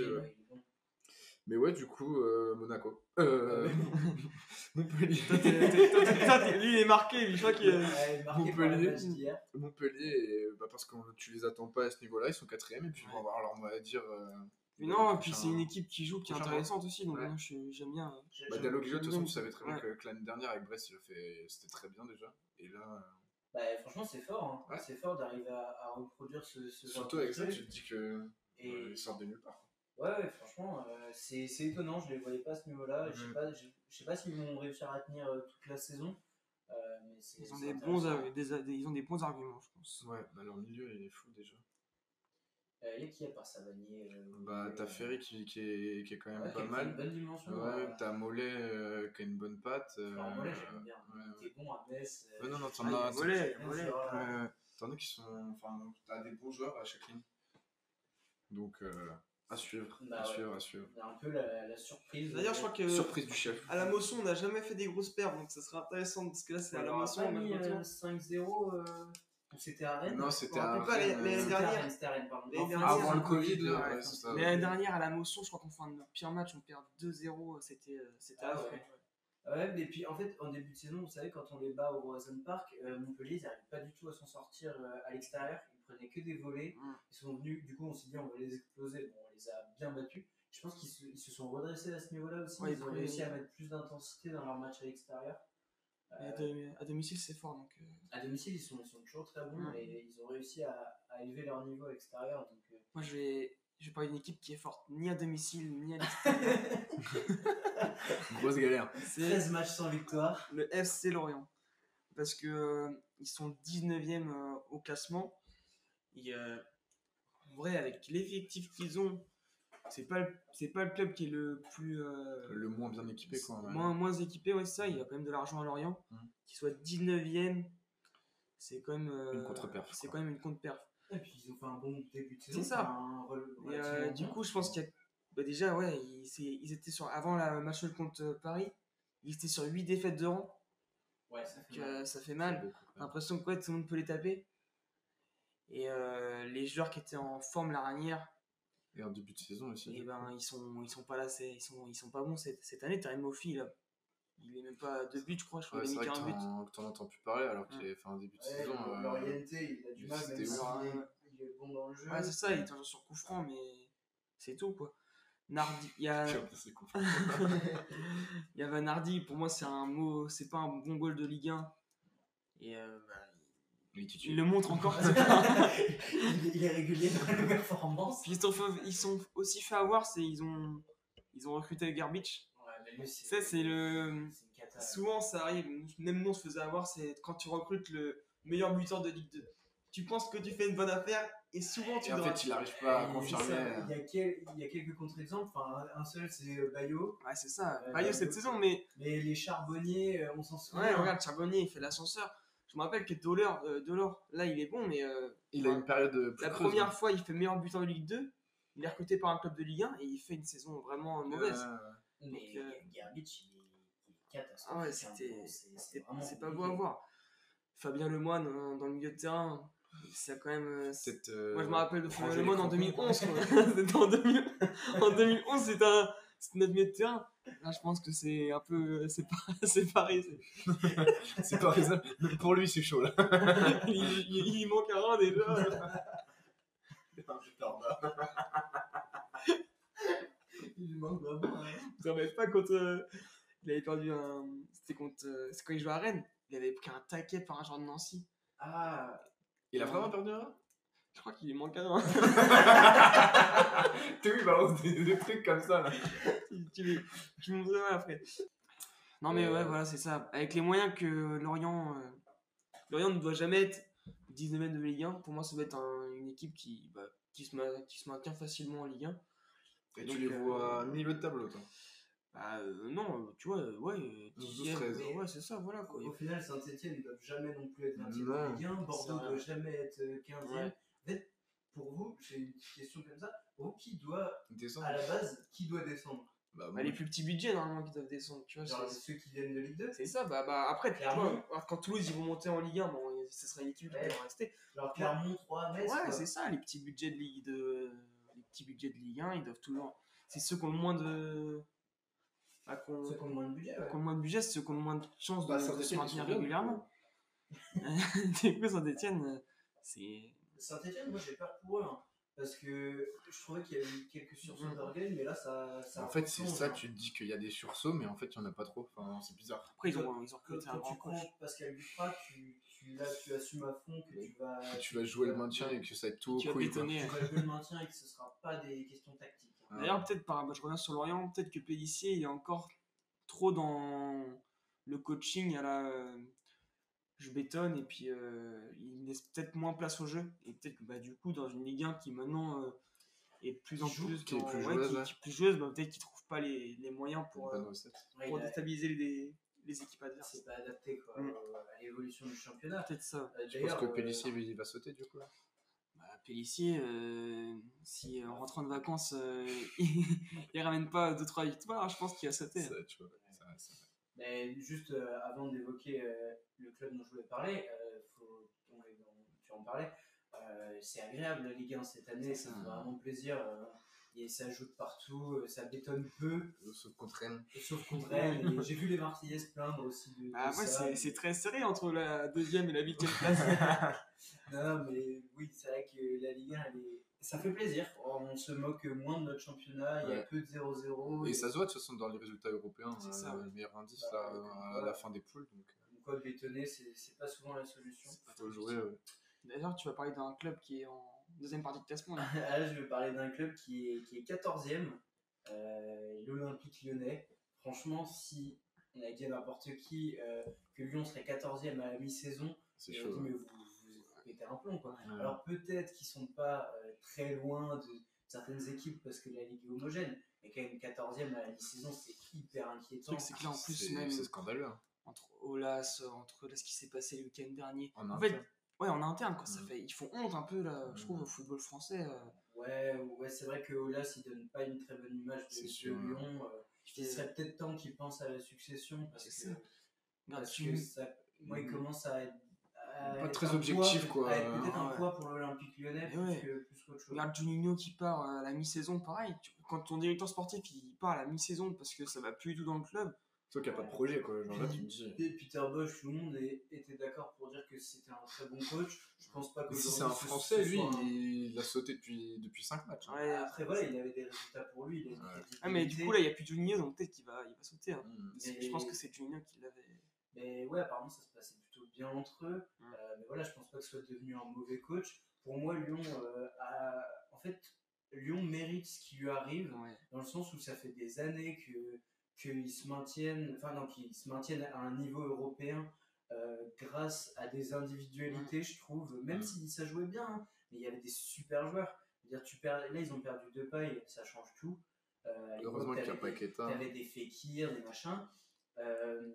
Mais ouais, du coup, euh, Monaco. Euh, Montpellier. Toi, t'es- t'es- toi, t'es- toi, t'es- lui, il est marqué. lui, Je crois qu'il est- Ouais, marqué par le Montpellier. match d'hier. Montpellier, et, bah, parce que tu les attends pas à ce niveau-là, ils sont quatrième et puis ils vont Ouais. avoir leur mot à dire. euh, Mais non, et puis c'est une équipe qui joue, qui est intéressante aussi. Donc Ouais. moi, je- j'aime bien. euh, Bah, de toute façon, tu savais très bien Ouais. que, que l'année dernière avec Brest, il a fait... c'était très bien déjà. Et là, euh, Bah, franchement, c'est fort. hein. Ouais. C'est fort d'arriver à, à reproduire ce, ce genre surtout de avec ça, truc. tu te dis que Et euh, ils sortent de nulle part. Ouais, ouais, franchement, euh, c'est c'est étonnant. Je les voyais pas à ce niveau-là. Je sais Mhm. pas, je, je sais pas s'ils vont réussir à tenir euh, toute la saison. Euh, mais c'est- Ils ont des bons, des, des- ils ont des bons arguments, je pense. Ouais, bah, leur milieu, il est fou déjà. Euh, Il y a qui à part Savanier euh, Bah, t'as euh, Ferry qui, qui, est, qui est quand même ouais, pas qui a une mal. bonne dimension. Ouais, t'as Mollet euh, qui a une bonne patte. euh, alors, Mollet, j'aime bien. ouais, Il était bon à Metz. euh, Ouais, non, non, t'en as. Mollet, Mollet. T'en as qui sont. Enfin, t'as des bons joueurs à chaque ligne. Donc, euh, à suivre, Bah à ouais. suivre, à suivre. C'est un peu la, la surprise. D'ailleurs, je crois que Surprise du chef. à la motion, on n'a jamais fait des grosses perfs, donc ça sera intéressant parce que là, c'est à la On motion. je mis me euh, retourne. 5-0. euh, C'était à Rennes Non, c'était me à. rappelle pas, les- Rennes, les euh, C'était à Rennes, c'était à Rennes, pardon. Avant le c'est Covid, ouais. ouais, c'est ça. Mais l'année dernière, à la motion, je crois qu'on fait un de nos pires matchs, on perd 2-0, c'était euh, c'était Ah affreux. Ouais. Ouais, mais puis en fait, en début de saison, vous savez, quand on les bat au Roison Park, euh, Montpellier, ils n'arrivent pas du tout à s'en sortir euh, à l'extérieur. Ils prenaient que des volets. Mm. Ils sont venus, du coup, on s'est dit, on va les exploser. Bon, on les a bien battus. Je pense qu'ils se, ils se sont redressés à ce niveau-là aussi. Ouais, ils ont réussi à mettre plus d'intensité dans leur match à l'extérieur. Euh, à, domicile, c'est fort. Donc, à domicile, ils sont, ils sont toujours très bons Mm. et ils ont réussi à, à élever leur niveau à l'extérieur. Donc, moi, je vais, je vais parler d'une équipe qui est forte ni à domicile ni à l'extérieur. Grosse galère. c'est 13 matchs sans victoire. le FC Lorient. Parce que euh, ils sont 19e euh, au classement. Et, euh, en vrai, avec l'effectif qu'ils ont, c'est pas, le- c'est pas le club qui est le plus. euh, Le moins bien équipé, quoi. ouais. moins, moins équipé, ouais, c'est ça. Il y a quand même de l'argent à Lorient. Mhm. Qu'il soit 19e, c'est quand même. euh, Une contre-perf, C'est quand même une contre-perf. Et puis, ils ont fait un bon début de saison. C'est ça. un Et euh, du coup, je pense qu'il y a. bah, déjà, ouais, ils, étaient sur. Avant la match contre euh, Paris, ils étaient sur 8 défaites de rang. Ouais, ça fait Donc, mal. euh, ça fait mal. J'ai ouais. l'impression que ouais, tout le monde peut les taper. Et euh, les joueurs qui étaient en forme l'arrière, Et en début de saison aussi. et ben, ils, sont, ils sont pas là, c'est- ils sont, ils sont pas bons cette, cette année. T'as Mofi, là. Il est même pas deux buts, je crois. Je crois Ouais, qu'il a mis qu'un but. t'en que t'en entends plus parler alors qu'il fait un début de Ouais, saison. euh, L'orienté, il a du mal, même il est bon dans le jeu. Ouais, c'est ça, il est toujours sur coup franc, mais c'est tout, quoi. Nardi, il y a, il y a Van Hardy, pour moi, c'est un mot, c'est pas un bon goal de Ligue 1. Et euh, bah, Il le montre encore. il, est- il est régulier dans les performances. Puis ils sont, ils sont aussi fait avoir, c'est ils ont, ils ont recruté Garbage. Ça, c'est le. Souvent, ça arrive, même nous on se faisait avoir, c'est quand tu recrutes le meilleur buteur de Ligue 2. Tu penses que tu fais une bonne affaire et souvent tu Et en fait, il n'arrive pas à confirmer. ça, Il y, a quel- il y a quelques contre-exemples. Enfin, un seul, c'est euh, Bayo. Ouais, c'est ça. Euh, Bayo cette saison, mais. Mais les charbonniers, euh, on s'en souvient. Ouais, regarde, Charbonnier, il fait l'ascenseur. Je me rappelle que Dollar, euh, Dollar, là, il est bon, mais. euh, Il a une période plus la creuse, première hein. fois, il fait meilleur buteur de Ligue 2. Il est recruté par un club de Ligue 1 et il fait une saison vraiment mauvaise. Mais Donc, euh, Garbage, il est, il est catastrophique. Ah ouais, hein. c'était c'est- pas beau à voir. Fabien Lemoine euh, dans le milieu de terrain, ça quand même. euh, euh, Moi je me rappelle de Fabien Lemoine en crampons. 2011. quoi. C'était en, 2000 en 2011, c'était un- notre milieu de terrain. Là, je pense que c'est un peu. C'est pas... c'est pareil. c'est- raisonnable. Même pour lui, c'est chaud là. il, il- il manque un rein déjà. Il manque vraiment. hein. Vous pas contre. euh, Il avait perdu un. C'était contre. euh, C'est quand il jouait à Rennes. Il avait pris un taquet par un joueur de Nancy. Ah, Il a vraiment perdu un Je crois qu'il lui manque un rein. T'as vu, il balance des, des trucs comme ça là. tu, tu, tu me montreras après. Non mais Euh, ouais, voilà, c'est ça. Avec les moyens que Lorient... euh, Lorient ne doit jamais être 19 de Ligue 1. Pour moi, ça doit être un- une équipe qui, bah, qui, se ma- qui se maintient facilement en Ligue 1. Et Donc, tu les euh, vois milieu de tableau, toi. Bah euh, non, euh, tu vois, euh, ouais, euh, 12, dixième, 13. euh, ouais, c'est ça, voilà quoi. au final, Saint-Etienne ne doivent jamais non plus être 20 e Non. de Ligue 1. Bordeaux ne doit jamais être 15 e Ouais. En fait, pour vous, j'ai une petite question comme ça. Pour vous, qui doit, Descendre. à la base, qui doit descendre? Bah, Bah, les plus petits budgets, normalement, qui doivent descendre. Tu vois, Genre ceux qui viennent de Ligue 2. c'est ça. Bah, bah, après, vois, quand Toulouse ils vont monter en Ligue 1, bon, ce sera une équipe qui Ouais. va rester. Genre Clermont, 3, Metz. Ouais, c'est ça, les petits budgets de Ligue de... les petits budgets de Ligue 1, ils doivent toujours. C'est ceux qui ont le moins de. Ah, qu'on- Ceux qui ont le moins de budget. qui Ouais. ont le moins de budget, c'est ceux qui ont le moins de chances de, Bah, de se maintenir régulièrement. Du coup, Saint-Etienne, c'est. Saint-Etienne, moi j'ai peur pour eux. hein, parce que je trouvais qu'il y avait eu quelques sursauts Mm. d'organes, mais là ça. ça En fait, c'est ça, hein. tu te dis qu'il y a des sursauts, mais en fait, il n'y en a pas trop. Enfin, c'est bizarre. Après, ils ont, ils ont recruté un quand grand tu coach. prends Pascal Duprat, tu, tu, là, tu assumes à fond que tu vas. tu vas jouer le maintien et que ça va être tout au Tu vas couille, quoi. bétonner. Tu vas jouer le maintien et que ce sera pas des questions tactiques. hein. Ah. D'ailleurs, peut-être, par, bah, je reviens sur Lorient, peut-être que Pellissier il est encore trop dans le coaching à la. euh, je bétonne et puis euh, il laisse peut-être moins place au jeu. Et peut-être que bah, du coup, dans une Ligue 1 qui maintenant euh, est de plus en joue, plus, qui est plus ouais, joueuse, qui- ouais. qui est plus joueuse, bah, peut-être qu'il trouve pas les, les moyens pour, euh, pour déstabiliser les, les équipes adverses. c'est pas adapté quoi, Mm. euh, à l'évolution du championnat. Peut-être ça. Euh, Je pense que euh, Pellissier, il va sauter du coup. là. Bah, Pellissier, euh, si en rentrant de vacances, euh, il, il ramène pas 2-3 victoires, je pense qu'il va sauter. Ça, tu vois, ça- ça- Mais juste euh, avant d'évoquer euh, le club dont je voulais parler, euh, faut, tu en parlais, euh, c'est agréable la Ligue 1 cette année, ça fait vraiment plaisir. Euh, et ça joue de partout, euh, ça bétonne peu, Sauf contre Rennes. et sauf contre Rennes. et J'ai vu les Marseillais se plaindre aussi de, de Ah ouais, c'est- très serré entre la deuxième et la huitième place. Non, mais oui, c'est vrai que la Ligue 1, elle est... ça fait plaisir. On se moque moins de notre championnat, il y a peu de 0-0. Et ça se voit de toute façon dans les résultats européens, C'est euh, ça, le meilleur indice Bah, là, donc, à voilà. la fin des poules. Donc, Donc, quoi, bétonner, c'est pas souvent la solution. il faut jouer. euh, D'ailleurs, tu vas parler d'un club qui est en deuxième partie de classement. là. Là, je vais parler d'un club qui est, qui est 14e, euh, l'Olympique lyonnais. Franchement, si on a dit à n'importe qui euh, que Lyon serait 14e à la mi-saison, C'est il chaud. dit, mais vous, vous pétez un plomb. Quoi. Ouais. Alors peut-être qu'ils sont pas euh, très loin de certaines équipes parce que la Ligue est homogène, mais quand même 14e à la mi-saison, c'est hyper inquiétant. c'est que là, en plus, C'est- même c'est scandaleux. hein. entre Olas, entre là, ce qui s'est passé le week-end dernier. En, En fait. Ouais, en interne, quoi, ça Mm. fait, ils font honte un peu, là, je trouve, au football français. euh, Ouais, ouais c'est vrai que Olas, il donne pas une très bonne image de, sûr, hein. Lyon. euh, qui il serait peut-être temps qu'il pense à la succession parce que ça. Parce que ça, moi, il Mhm. commence à être. à Pas être très un objectif, poids- quoi. être peut-être un Ouais. poids pour l'Olympique lyonnais plus ouais. que- plus qu'autre chose. Regarde Juninho qui part à la mi-saison, pareil. Quand ton directeur sportif il part à la mi-saison parce que ça va plus du tout dans le club, Sauf qu'il n'y a pas de projet, quoi. Genre là, tu dis. Et Peter Bosch, tout le monde est- était d'accord pour dire que c'était un très bon coach. Je pense pas que Mais si c'est un Français, lui, il a sauté depuis, depuis 5 matchs. hein. Ouais, Après, voilà, il avait des résultats pour lui. Il Ouais. Ah, mais du coup, là, il n'y a plus Juninho, donc peut-être qu'il va, il va sauter. hein. Mm. Mais- Je pense que c'est Juninho qui l'avait. Mais ouais, apparemment, ça se passait plutôt bien entre eux. Mm. Euh, mais voilà, je pense pas que ce soit devenu un mauvais coach. Pour moi, Lyon euh, a. En fait, Lyon mérite ce qui lui arrive. Ouais. dans le sens où ça fait des années que qu'ils se maintiennent, enfin non, qu'ils se maintiennent à un niveau européen euh, grâce à des individualités, je trouve, même si ça jouait bien, hein, mais il y avait des super joueurs. Je veux dire, tu perds, là, ils ont perdu deux pailles, ça change tout. Euh, Heureusement qu'il n'y a pas des- Keita. T'avais des Fekir, des machins. Euh,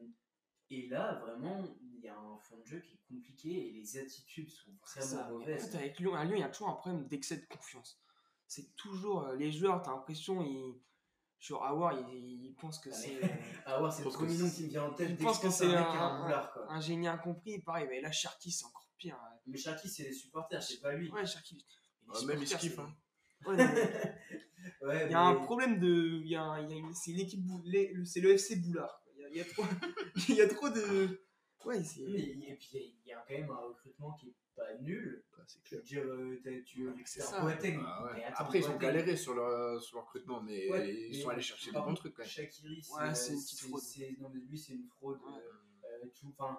et là, vraiment, il y a un fond de jeu qui est compliqué et les attitudes sont vraiment ça. En mauvaises. fait, avec Lyon, à Lyon, il y a toujours un problème d'excès de confiance. C'est toujours euh, les joueurs, t'as l'impression, ils. Genre, Awar, il, il pense que Ah, c'est. ouais, c'est le pense premier nom qui me vient en tête. Il dès que pense je que pense à c'est un mec qui a un- un boulard, quoi. un génie incompris, pareil, mais là, Cherki, c'est encore pire. hein. Mais Cherki, c'est les supporters, c'est pas lui. Ouais, Cherki. Ah, même il se kiffe, hein. Ouais, Ouais, Il y a un problème de. il Y a, y a une- c'est une équipe. bou- C'est le FC Boulard. Il y a, il y a trop. il y a trop de. Ouais, c'est. Mais- et puis il y a- il y, a quand même un recrutement qui est pas nul. Bah, c'est Je veux dire, euh, tu ça. Boateng. Ah ouais. Après, ils ont galéré sur leur, sur leur recrutement, mais Ouais, ils mais sont allés chercher des bons trucs quand même. C'est Ouais, c'est une euh, petite fraude. c'est- Non, mais lui, c'est une fraude. Ouais. euh, euh, tout, enfin,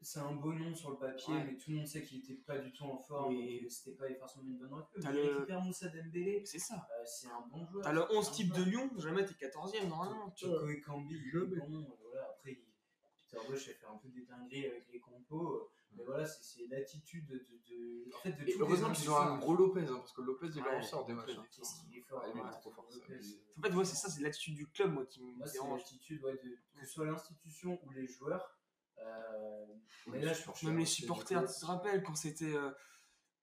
c'est un beau nom sur le papier, Ouais. mais tout le monde sait qu'il était pas du tout en forme. Oui. donc, euh, C'était pas forcément une bonne recrue. Il le- récupère Moussa Dembélé. C'est ça. euh, c'est un bon joueur. T'as le c'est 11 un type de. Lyon, jamais t'es 14ème normalement. Tu vois. Ekambi, il est bon. voilà. Après, il- Peter Bosch a fait un peu des dingueries avec les compos. euh, Mais voilà, c'est- l'attitude de, de, En fait, de Et heureusement qu'ils ont un gros Lopez, hein, parce que Lopez, il Ouais, en sort des matchs. Qu'est-ce qu'il est fort. Il est trop fort, lui. En fait, ouais, c'est ça, c'est l'attitude du club, moi, qui me Moi, c'est dérange. l'attitude, ouais, de, que ce soit l'institution ou les joueurs. euh, Oui, mais là, je supporters Même les supporters, tu te rappelles quand c'était. euh,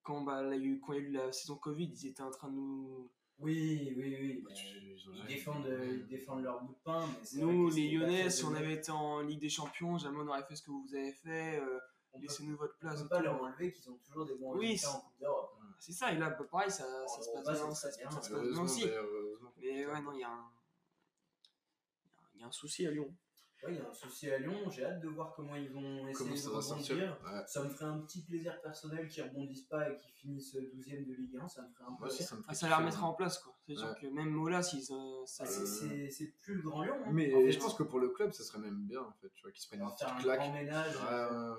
quand, bah, là, il y a eu, quand il y a eu la saison Covid, ils étaient en train de nous. Oui, oui, oui. Bah, bah, ils défendent, euh, ils défendent leur bout de pain. Mais c'est vrai Nous, les Lyonnais, si on avait été en Ligue des Champions, jamais on aurait fait ce que vous avez fait. euh, Laissez-nous votre on place. peut pas leur enlever qu'ils ont toujours des bons Oui, résultats en Coupe d'Europe. C'est ça, et là, bah, pareil, ça, ça En se passe bien, ça, ça se passe bien aussi. Mais ouais, non, il y a un. Il y a un souci à Lyon. Ouais, il y a un souci à Lyon. J'ai hâte de voir comment ils vont essayer Comment de rebondir. Ouais. Ça me ferait un petit plaisir personnel qu'ils rebondissent pas et qu'ils finissent 12ème de Ligue 1. Ça me ferait un rire. ça me Ah, ça la kiffer, remettra hein. en place, quoi. C'est sûr que même Mola, euh, ça- c'est- Euh, plus le grand Lyon. hein. Mais En fait, je pense que pour le club, ça serait même bien, en fait, tu vois, qu'ils se prennent une petite un claque. grand ménage. Ouais, ouais, ouais.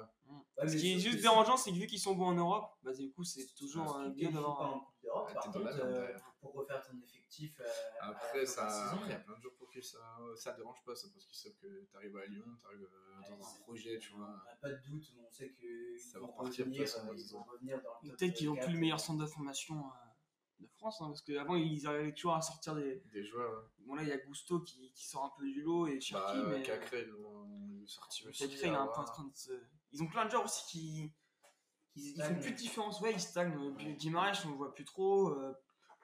Ouais, Ce qui est juste dérangeant, c'est que vu qu'ils sont bons en Europe, bah du coup, c'est toujours si bien d'avoir. d'Europe, Ouais, par contre, merde euh, pour refaire ton effectif. euh, Après, ça, il y a plein de jours pour qui ça, ça dérange pas, ça, parce qu'ils savent que t'arrives à Lyon, t'arrives euh, dans un projet, tu vois. pas de doute, on sait que Ça ils va vont revenir, euh, ils vont revenir dans le Peut-être qu'ils ont plus 4, le meilleur euh, centre de formation euh, de France, hein, parce qu'avant, ils arrivaient toujours à sortir des. Des joueurs, ouais. Bon, là, il y a Gusto qui, qui sort un peu du lot et Bah, Cherki, euh, mais. Cacré, ils l'ont sorti aussi. Cacré, il est à un peu en voir. train de se. Ils ont plein de joueurs aussi qui. Ils, ils font plus de différence, ouais, ils stagnent. Puis Guimarães, on le voit plus trop. euh,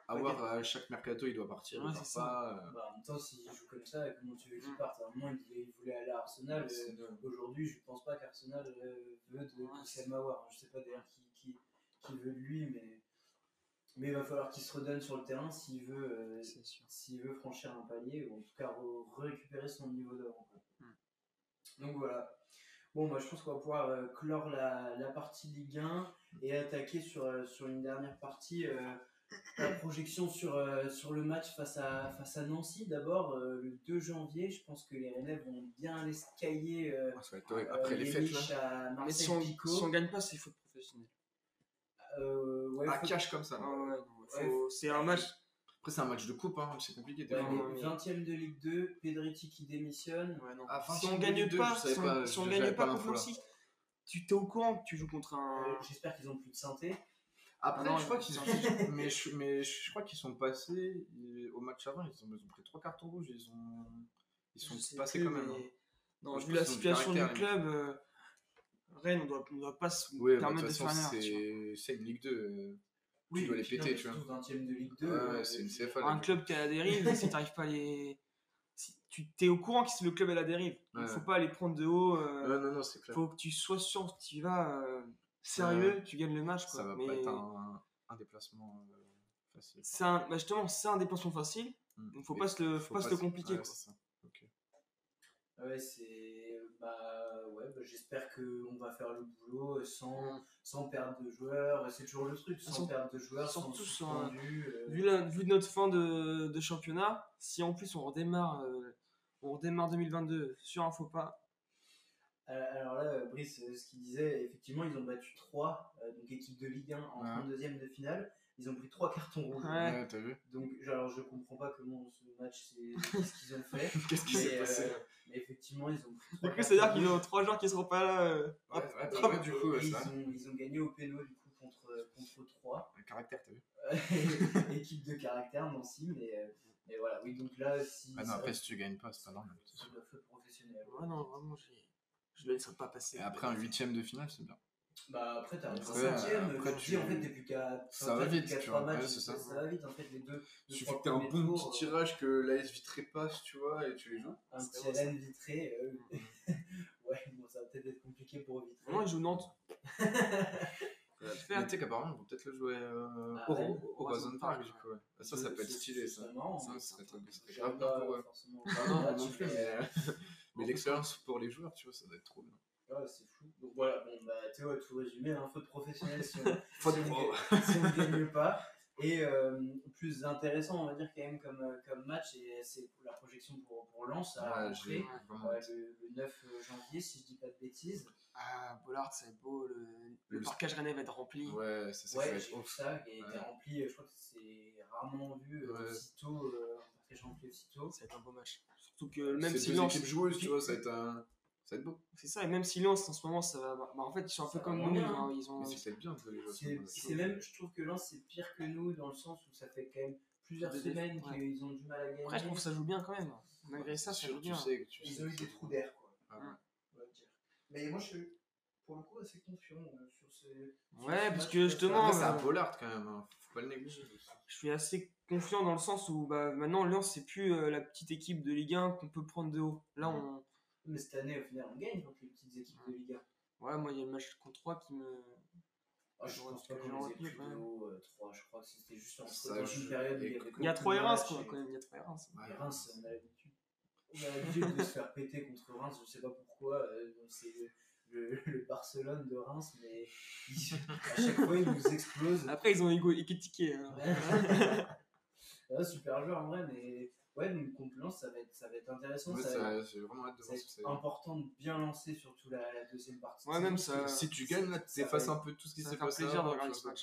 À voir, à chaque mercato, il doit partir, Ouais, il part c'est ça. pas. euh, Bah, en même temps, s'il joue comme ça, comment tu veux qu'il Mm. parte? À un moment, il voulait, il voulait aller à Arsenal. euh, Aujourd'hui, je pense pas qu'Arsenal euh, veut de Aouar. Je sais pas d'ailleurs qui, qui, qui veut de lui, mais, mais il va falloir qu'il se redonne sur le terrain s'il veut, euh, s'il veut franchir un palier ou en tout cas re- récupérer son niveau d'avant. Mm. Donc voilà. Bon, bah, je pense qu'on va pouvoir euh, clore la, la partie Ligue 1 et attaquer sur, euh, sur une dernière partie. euh, la projection sur, euh, sur le match face à, face à Nancy d'abord, euh, le 2 janvier. Je pense que les Rennais vont bien aller se cailler euh, euh, Après les fêtes, là. à Mais si on, Marseille Pico. si gagne pas, c'est faute professionnelle. Euh, ouais, À faut- cash comme ça. Ah ouais, faut- c'est un match. Après, c'est un match de coupe, hein, c'est compliqué. des ouais, fois. mais Ouais, mais- 20ème de Ligue 2, Pedretti qui démissionne. Ouais, non. Ah, si on gagne Ligue deux, pas, je savais si on, pas, si on je- gagne pas pas contre. Nancy, tu t'es au courant que tu joues contre un. Euh, J'espère qu'ils ont plus de synthé. Après, Ah non, je crois ils- qu'ils mais je, mais je crois qu'ils sont passés ils- au match avant, ils ont, ils ont pris trois cartons rouges, ils ont ils sont Je passés quand même. mais- hein. Non, je vu la ont situation du club, euh, Rennes, on doit, on doit pas se Oui, bah, de permettre de faire façon, une vois. c'est c'est une Ligue 2. Oui, dois les péter, non, tu vois. surtout 20ème de Ligue 2. Ouais, euh, c'est une CFA. Un club qui est à la dérive, si t'arrives pas à les. Si tu t'es au courant que le club est à la dérive. Il Ouais. faut pas les prendre de haut. euh, Ouais, non, non, c'est clair. faut que tu sois sûr que tu y vas euh, sérieux, tu gagnes le match. Quoi. Ça va Mais pas être un, un déplacement euh, facile. c'est un, bah justement, c'est un déplacement facile. Mm. Donc faut Mais pas se le, faut pas se le compliquer. ouais, c'est ça. Ok. Ouais, c'est. Ouais, bah, j'espère qu'on va faire le boulot sans, sans perdre de joueurs. C'est toujours le truc, sans perdre de joueurs, sans surtout sur suspendu. euh, Vu, la- vu notre fin de, de championnat, si en plus on redémarre, euh, on redémarre 2022 sur un faux pas, Euh, Alors là, Brice, ce qu'il disait, effectivement, ils ont battu 3, donc équipe de Ligue 1 en Ouais. 32e de finale. Ils ont pris 3 cartons rouges. Ouais. Ouais, t'as vu Donc, alors, je comprends pas comment ce match, c'est ce qu'ils ont fait. Qu'est-ce qui s'est passé euh, mais effectivement, ils ont pris du coup c'est-à-dire qu'ils ont trois joueurs qui seront pas là. euh, Ouais, ouais, bah ouais, du coup, ils, ça. ont, ils ont gagné au péno du coup contre, contre 3. Le caractère, t'as vu Équipe de caractère, Nancy, mais, euh, mais voilà, oui, donc là, si. Ah non, après, si tu gagnes pas, c'est pas normal. c'est la faute professionnelle. Ouais, non, vraiment, je le laisserai pas passer. Et après, un huitième de finale, c'est bien. Bah après, t'arrives en Après, cinquième, après, je tu- dis en fait, t'es plus qu'à. Ça va vite, tu vois, matchs, ouais, c'est ça. Ça va vite en fait, les deux. Il suffit que t'aies un bon tours, petit euh, tirage, que l'AS vitré passe, tu vois, et tu les joues. Un C'est petit ça. Hélène vitré. euh, ouais, bon, ça va peut-être être compliqué pour vitré. Moi, ils jouent Nantes. Ça tu sais qu'apparemment, ils vont peut-être le jouer euh, Ah au, ouais, au, au Horizon Park, du coup. ouais. Ah, Ça, ça peut être stylé, ça. marrant, Ça, hein. ça serait ça serait grave pour eux. Ah non, non plus, mais, mais, mais l'expérience pour les joueurs, tu vois, ça doit être trop bien. C'est fou. Donc voilà, bon, bah, Théo a tout résumé, hein, faute professionnelle si on, si on ne gagne pas. Et euh, plus intéressant, on va dire, quand même, comme, euh, comme match, et c'est pour la projection pour, pour Lens à Ouais, rentrer euh, le, le 9 janvier, si je dis pas de bêtises. Ah, Bollard, être beau. Le, le Le- parcage rennais va être rempli. Ouais, c'est ça, Ouais, j'ai vu ça, qui a été Ouais. rempli, euh, je crois que c'est rarement vu euh, Ouais. aussitôt, euh, un partage rempli aussitôt. Ça va être un beau match. Surtout que même C'est si Lens. joueuses, tu vois, ça va être, un... ça va être beau. C'est ça, et même si Lens en ce moment, ça va. Bah, en fait, ils sont un peu Ça comme nous. bien, ils ont- hein. Ils ont, Mais c'est peut-être bien de les C'est c'est vois. même, je trouve que Lens c'est pire que nous dans le sens où ça fait quand même plusieurs semaines ouais. qu'ils ont du mal à gagner. Après, je trouve que ça joue bien quand même. Malgré ça, ça joue tu bien. sais que tu Ils sais ont eu des trous d'air quoi. Ah, Ouais. on va dire. Mais moi je suis pour le coup assez confiant euh, sur ces. sur Ouais, ce parce que justement, c'est euh, un Pollard quand même, hein. faut pas le négliger. Je suis assez confiant dans le sens où bah, maintenant Lens c'est plus euh, la petite équipe de Ligue 1 qu'on peut prendre de haut. Là on Mais cette année, au final, on gagne contre les petites équipes de Liga. ouais moi il y a le match contre 3 qui me Ah, je pense pas qu'on les ait retenu, pris quand de même. haut, euh, 3. Je crois que c'était juste entre Ça, dans je- une période où il y avait il y a beaucoup 3 et Reims quoi quand même il y a 3 et Reims. Et Reims, on a l'habitude. On a l'habitude de se faire péter contre Reims, je sais pas pourquoi. euh, c'est le, le- le Barcelone de Reims, mais ils- à chaque fois ils nous explosent. Après ils ont égo hein. Super joueur en vrai, mais ouais, donc Lens, ça va être, ça va être intéressant. Ouais, ça, va, ça- J'ai vraiment hâte de ça va voir ce que c'est. important de bien lancer, surtout la, la deuxième partie. de Ouais, même ça- Si tu gagnes, là, tu ça effaces va un peu tout ce qui ça s'est va faire passé. plaisir de regarder ça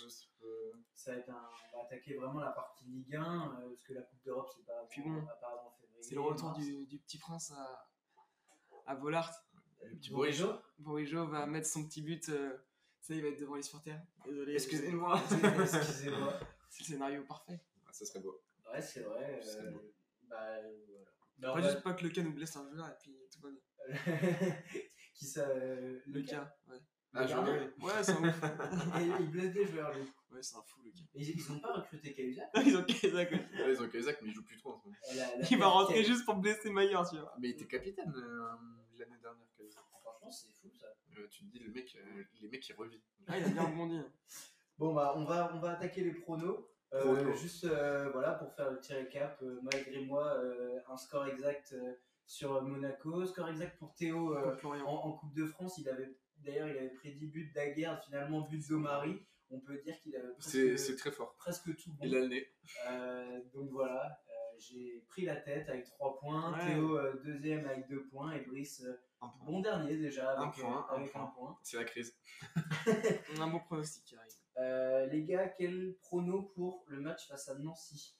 ça va être un, on va attaquer vraiment la partie Ligue 1, euh, parce que la Coupe d'Europe, c'est pas Puis bon, pas avant février. C'est le retour du, du petit prince à, à Vollard. Le petit Bourigeau va mettre son petit but. euh, ça il va être devant les supporters. Désolé. Excusez-moi. Excusez-moi. C'est le scénario parfait. Ah, Ça serait beau. Ouais, c'est vrai. Euh. Bah, voilà. Mais va- juste pas que le cas nous blesse un joueur et puis tout va bien. Qui ça euh, Le cas, ouais. Ah, je. Ouais, c'est un ouf. Et il blesse des joueurs, lui. Ouais, c'est un fou le cas. Et Ils, ils ont pas recruté Cahuzac Ils ont Kazak. Ouais, Ils ont Kazak, mais il joue plus trop en ce moment. La- la Il va rentrer juste pour blesser Maillard, tu vois. Mais il était capitaine euh, l'année dernière, Kazak. Franchement, c'est fou ça. Euh, tu te dis, le mec, euh, les mecs, il revit. Ah, il a bien rebondi. hein. Bon, bah, on va, on va attaquer les pronos. Euh, juste euh, voilà, pour faire le petit récap, euh, malgré moi, euh, un score exact euh, sur Monaco. Score exact pour Théo euh, en, en Coupe de France. Il avait D'ailleurs, il avait prédit but d'Aguerre, finalement but d'Omari. On peut dire qu'il avait C'est presque, c'est très fort. presque tout bon. Il a le nez. Euh, donc voilà, euh, j'ai pris la tête avec 3 points. Ouais. Théo euh, deuxième avec 2 points. Et Brice euh, Un point. bon dernier déjà avec, point, euh, un point. point. C'est la crise. On a un beau pronostic qui arrive. Euh, les gars, quel prono pour le match face à Nancy?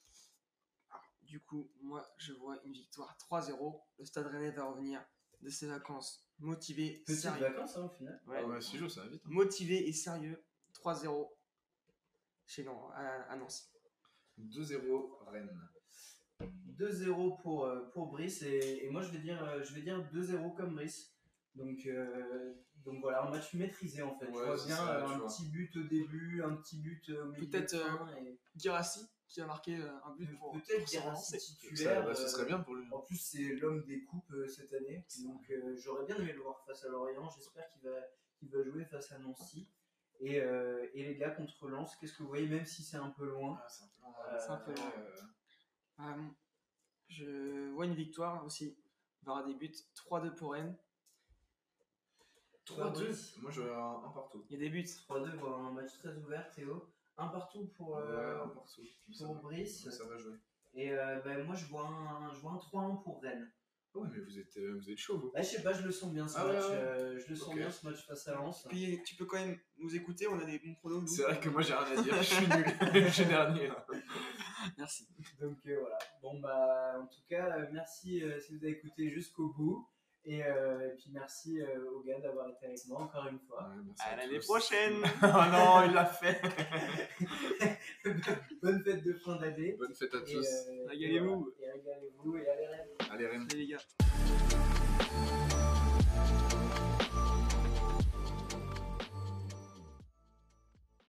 Du coup, moi, je vois une victoire 3-0. Le Stade Rennais va revenir de ses vacances motivé, Petite sérieux. vacances hein, au final. Ouais. Ah ouais, joue, ça va vite. hein. Motivé et sérieux. 3-0 chez Nan- à, à Nancy. 2-0 Rennes. 2-0 pour, euh, pour Brice et, et moi je vais dire, euh, je vais dire 2-0 comme Brice. Donc, euh, donc voilà, un match maîtrisé en fait. Ouais, je vois bien ça, euh, tu un vois. petit but au début, un petit but au milieu. Peut-être, et- Girassi qui a marqué euh, un but pour, Peut-être pour. Ça, titulaire. bah, ce euh, serait bien pour lui. En plus, c'est l'homme des coupes euh, cette année. Donc, euh, j'aurais bien aimé le voir face à Lorient. J'espère qu'il va, qu'il va jouer face à Nancy. Et, euh, et les gars, contre Lens, qu'est-ce que vous voyez, même si c'est un peu loin? Ah, c'est un peu Euh, c'est un peu loin. euh, bon. je vois une victoire aussi. Avoir des buts 3-2 pour Rennes. 3-2. Moi, je un, un partout. Il y a des buts. 3-2, voilà, un match très ouvert, Théo. Un partout pour, euh, Ouais, un partout. Ça pour va- Brice. Ça va jouer. Et euh, ben, moi, je vois un, je vois un 3-1 pour Rennes. Ah ouais, mais vous êtes, euh, vous êtes chaud, vous. Je sais pas, je le sens bien ce Ah match. ouais. euh, je le sens bien ce match face à Lens. Puis tu peux quand même nous écouter, on a des bons pronos. C'est vrai que moi, j'ai rien à dire. Je suis nul. je suis dernier, là. Merci. Donc euh, voilà. Bon bah en tout cas merci euh, si vous avez écouté jusqu'au bout et, euh, et puis merci euh, aux gars d'avoir été avec moi encore une fois. Ouais, À l'année prochaine. oh non, il l'a fait. Bonne fête de fin d'année. Bonne fête à Et, tous. euh, Régalez-vous. Et régalez-vous et allez Rennes. Allez, Rennes. Allez les gars.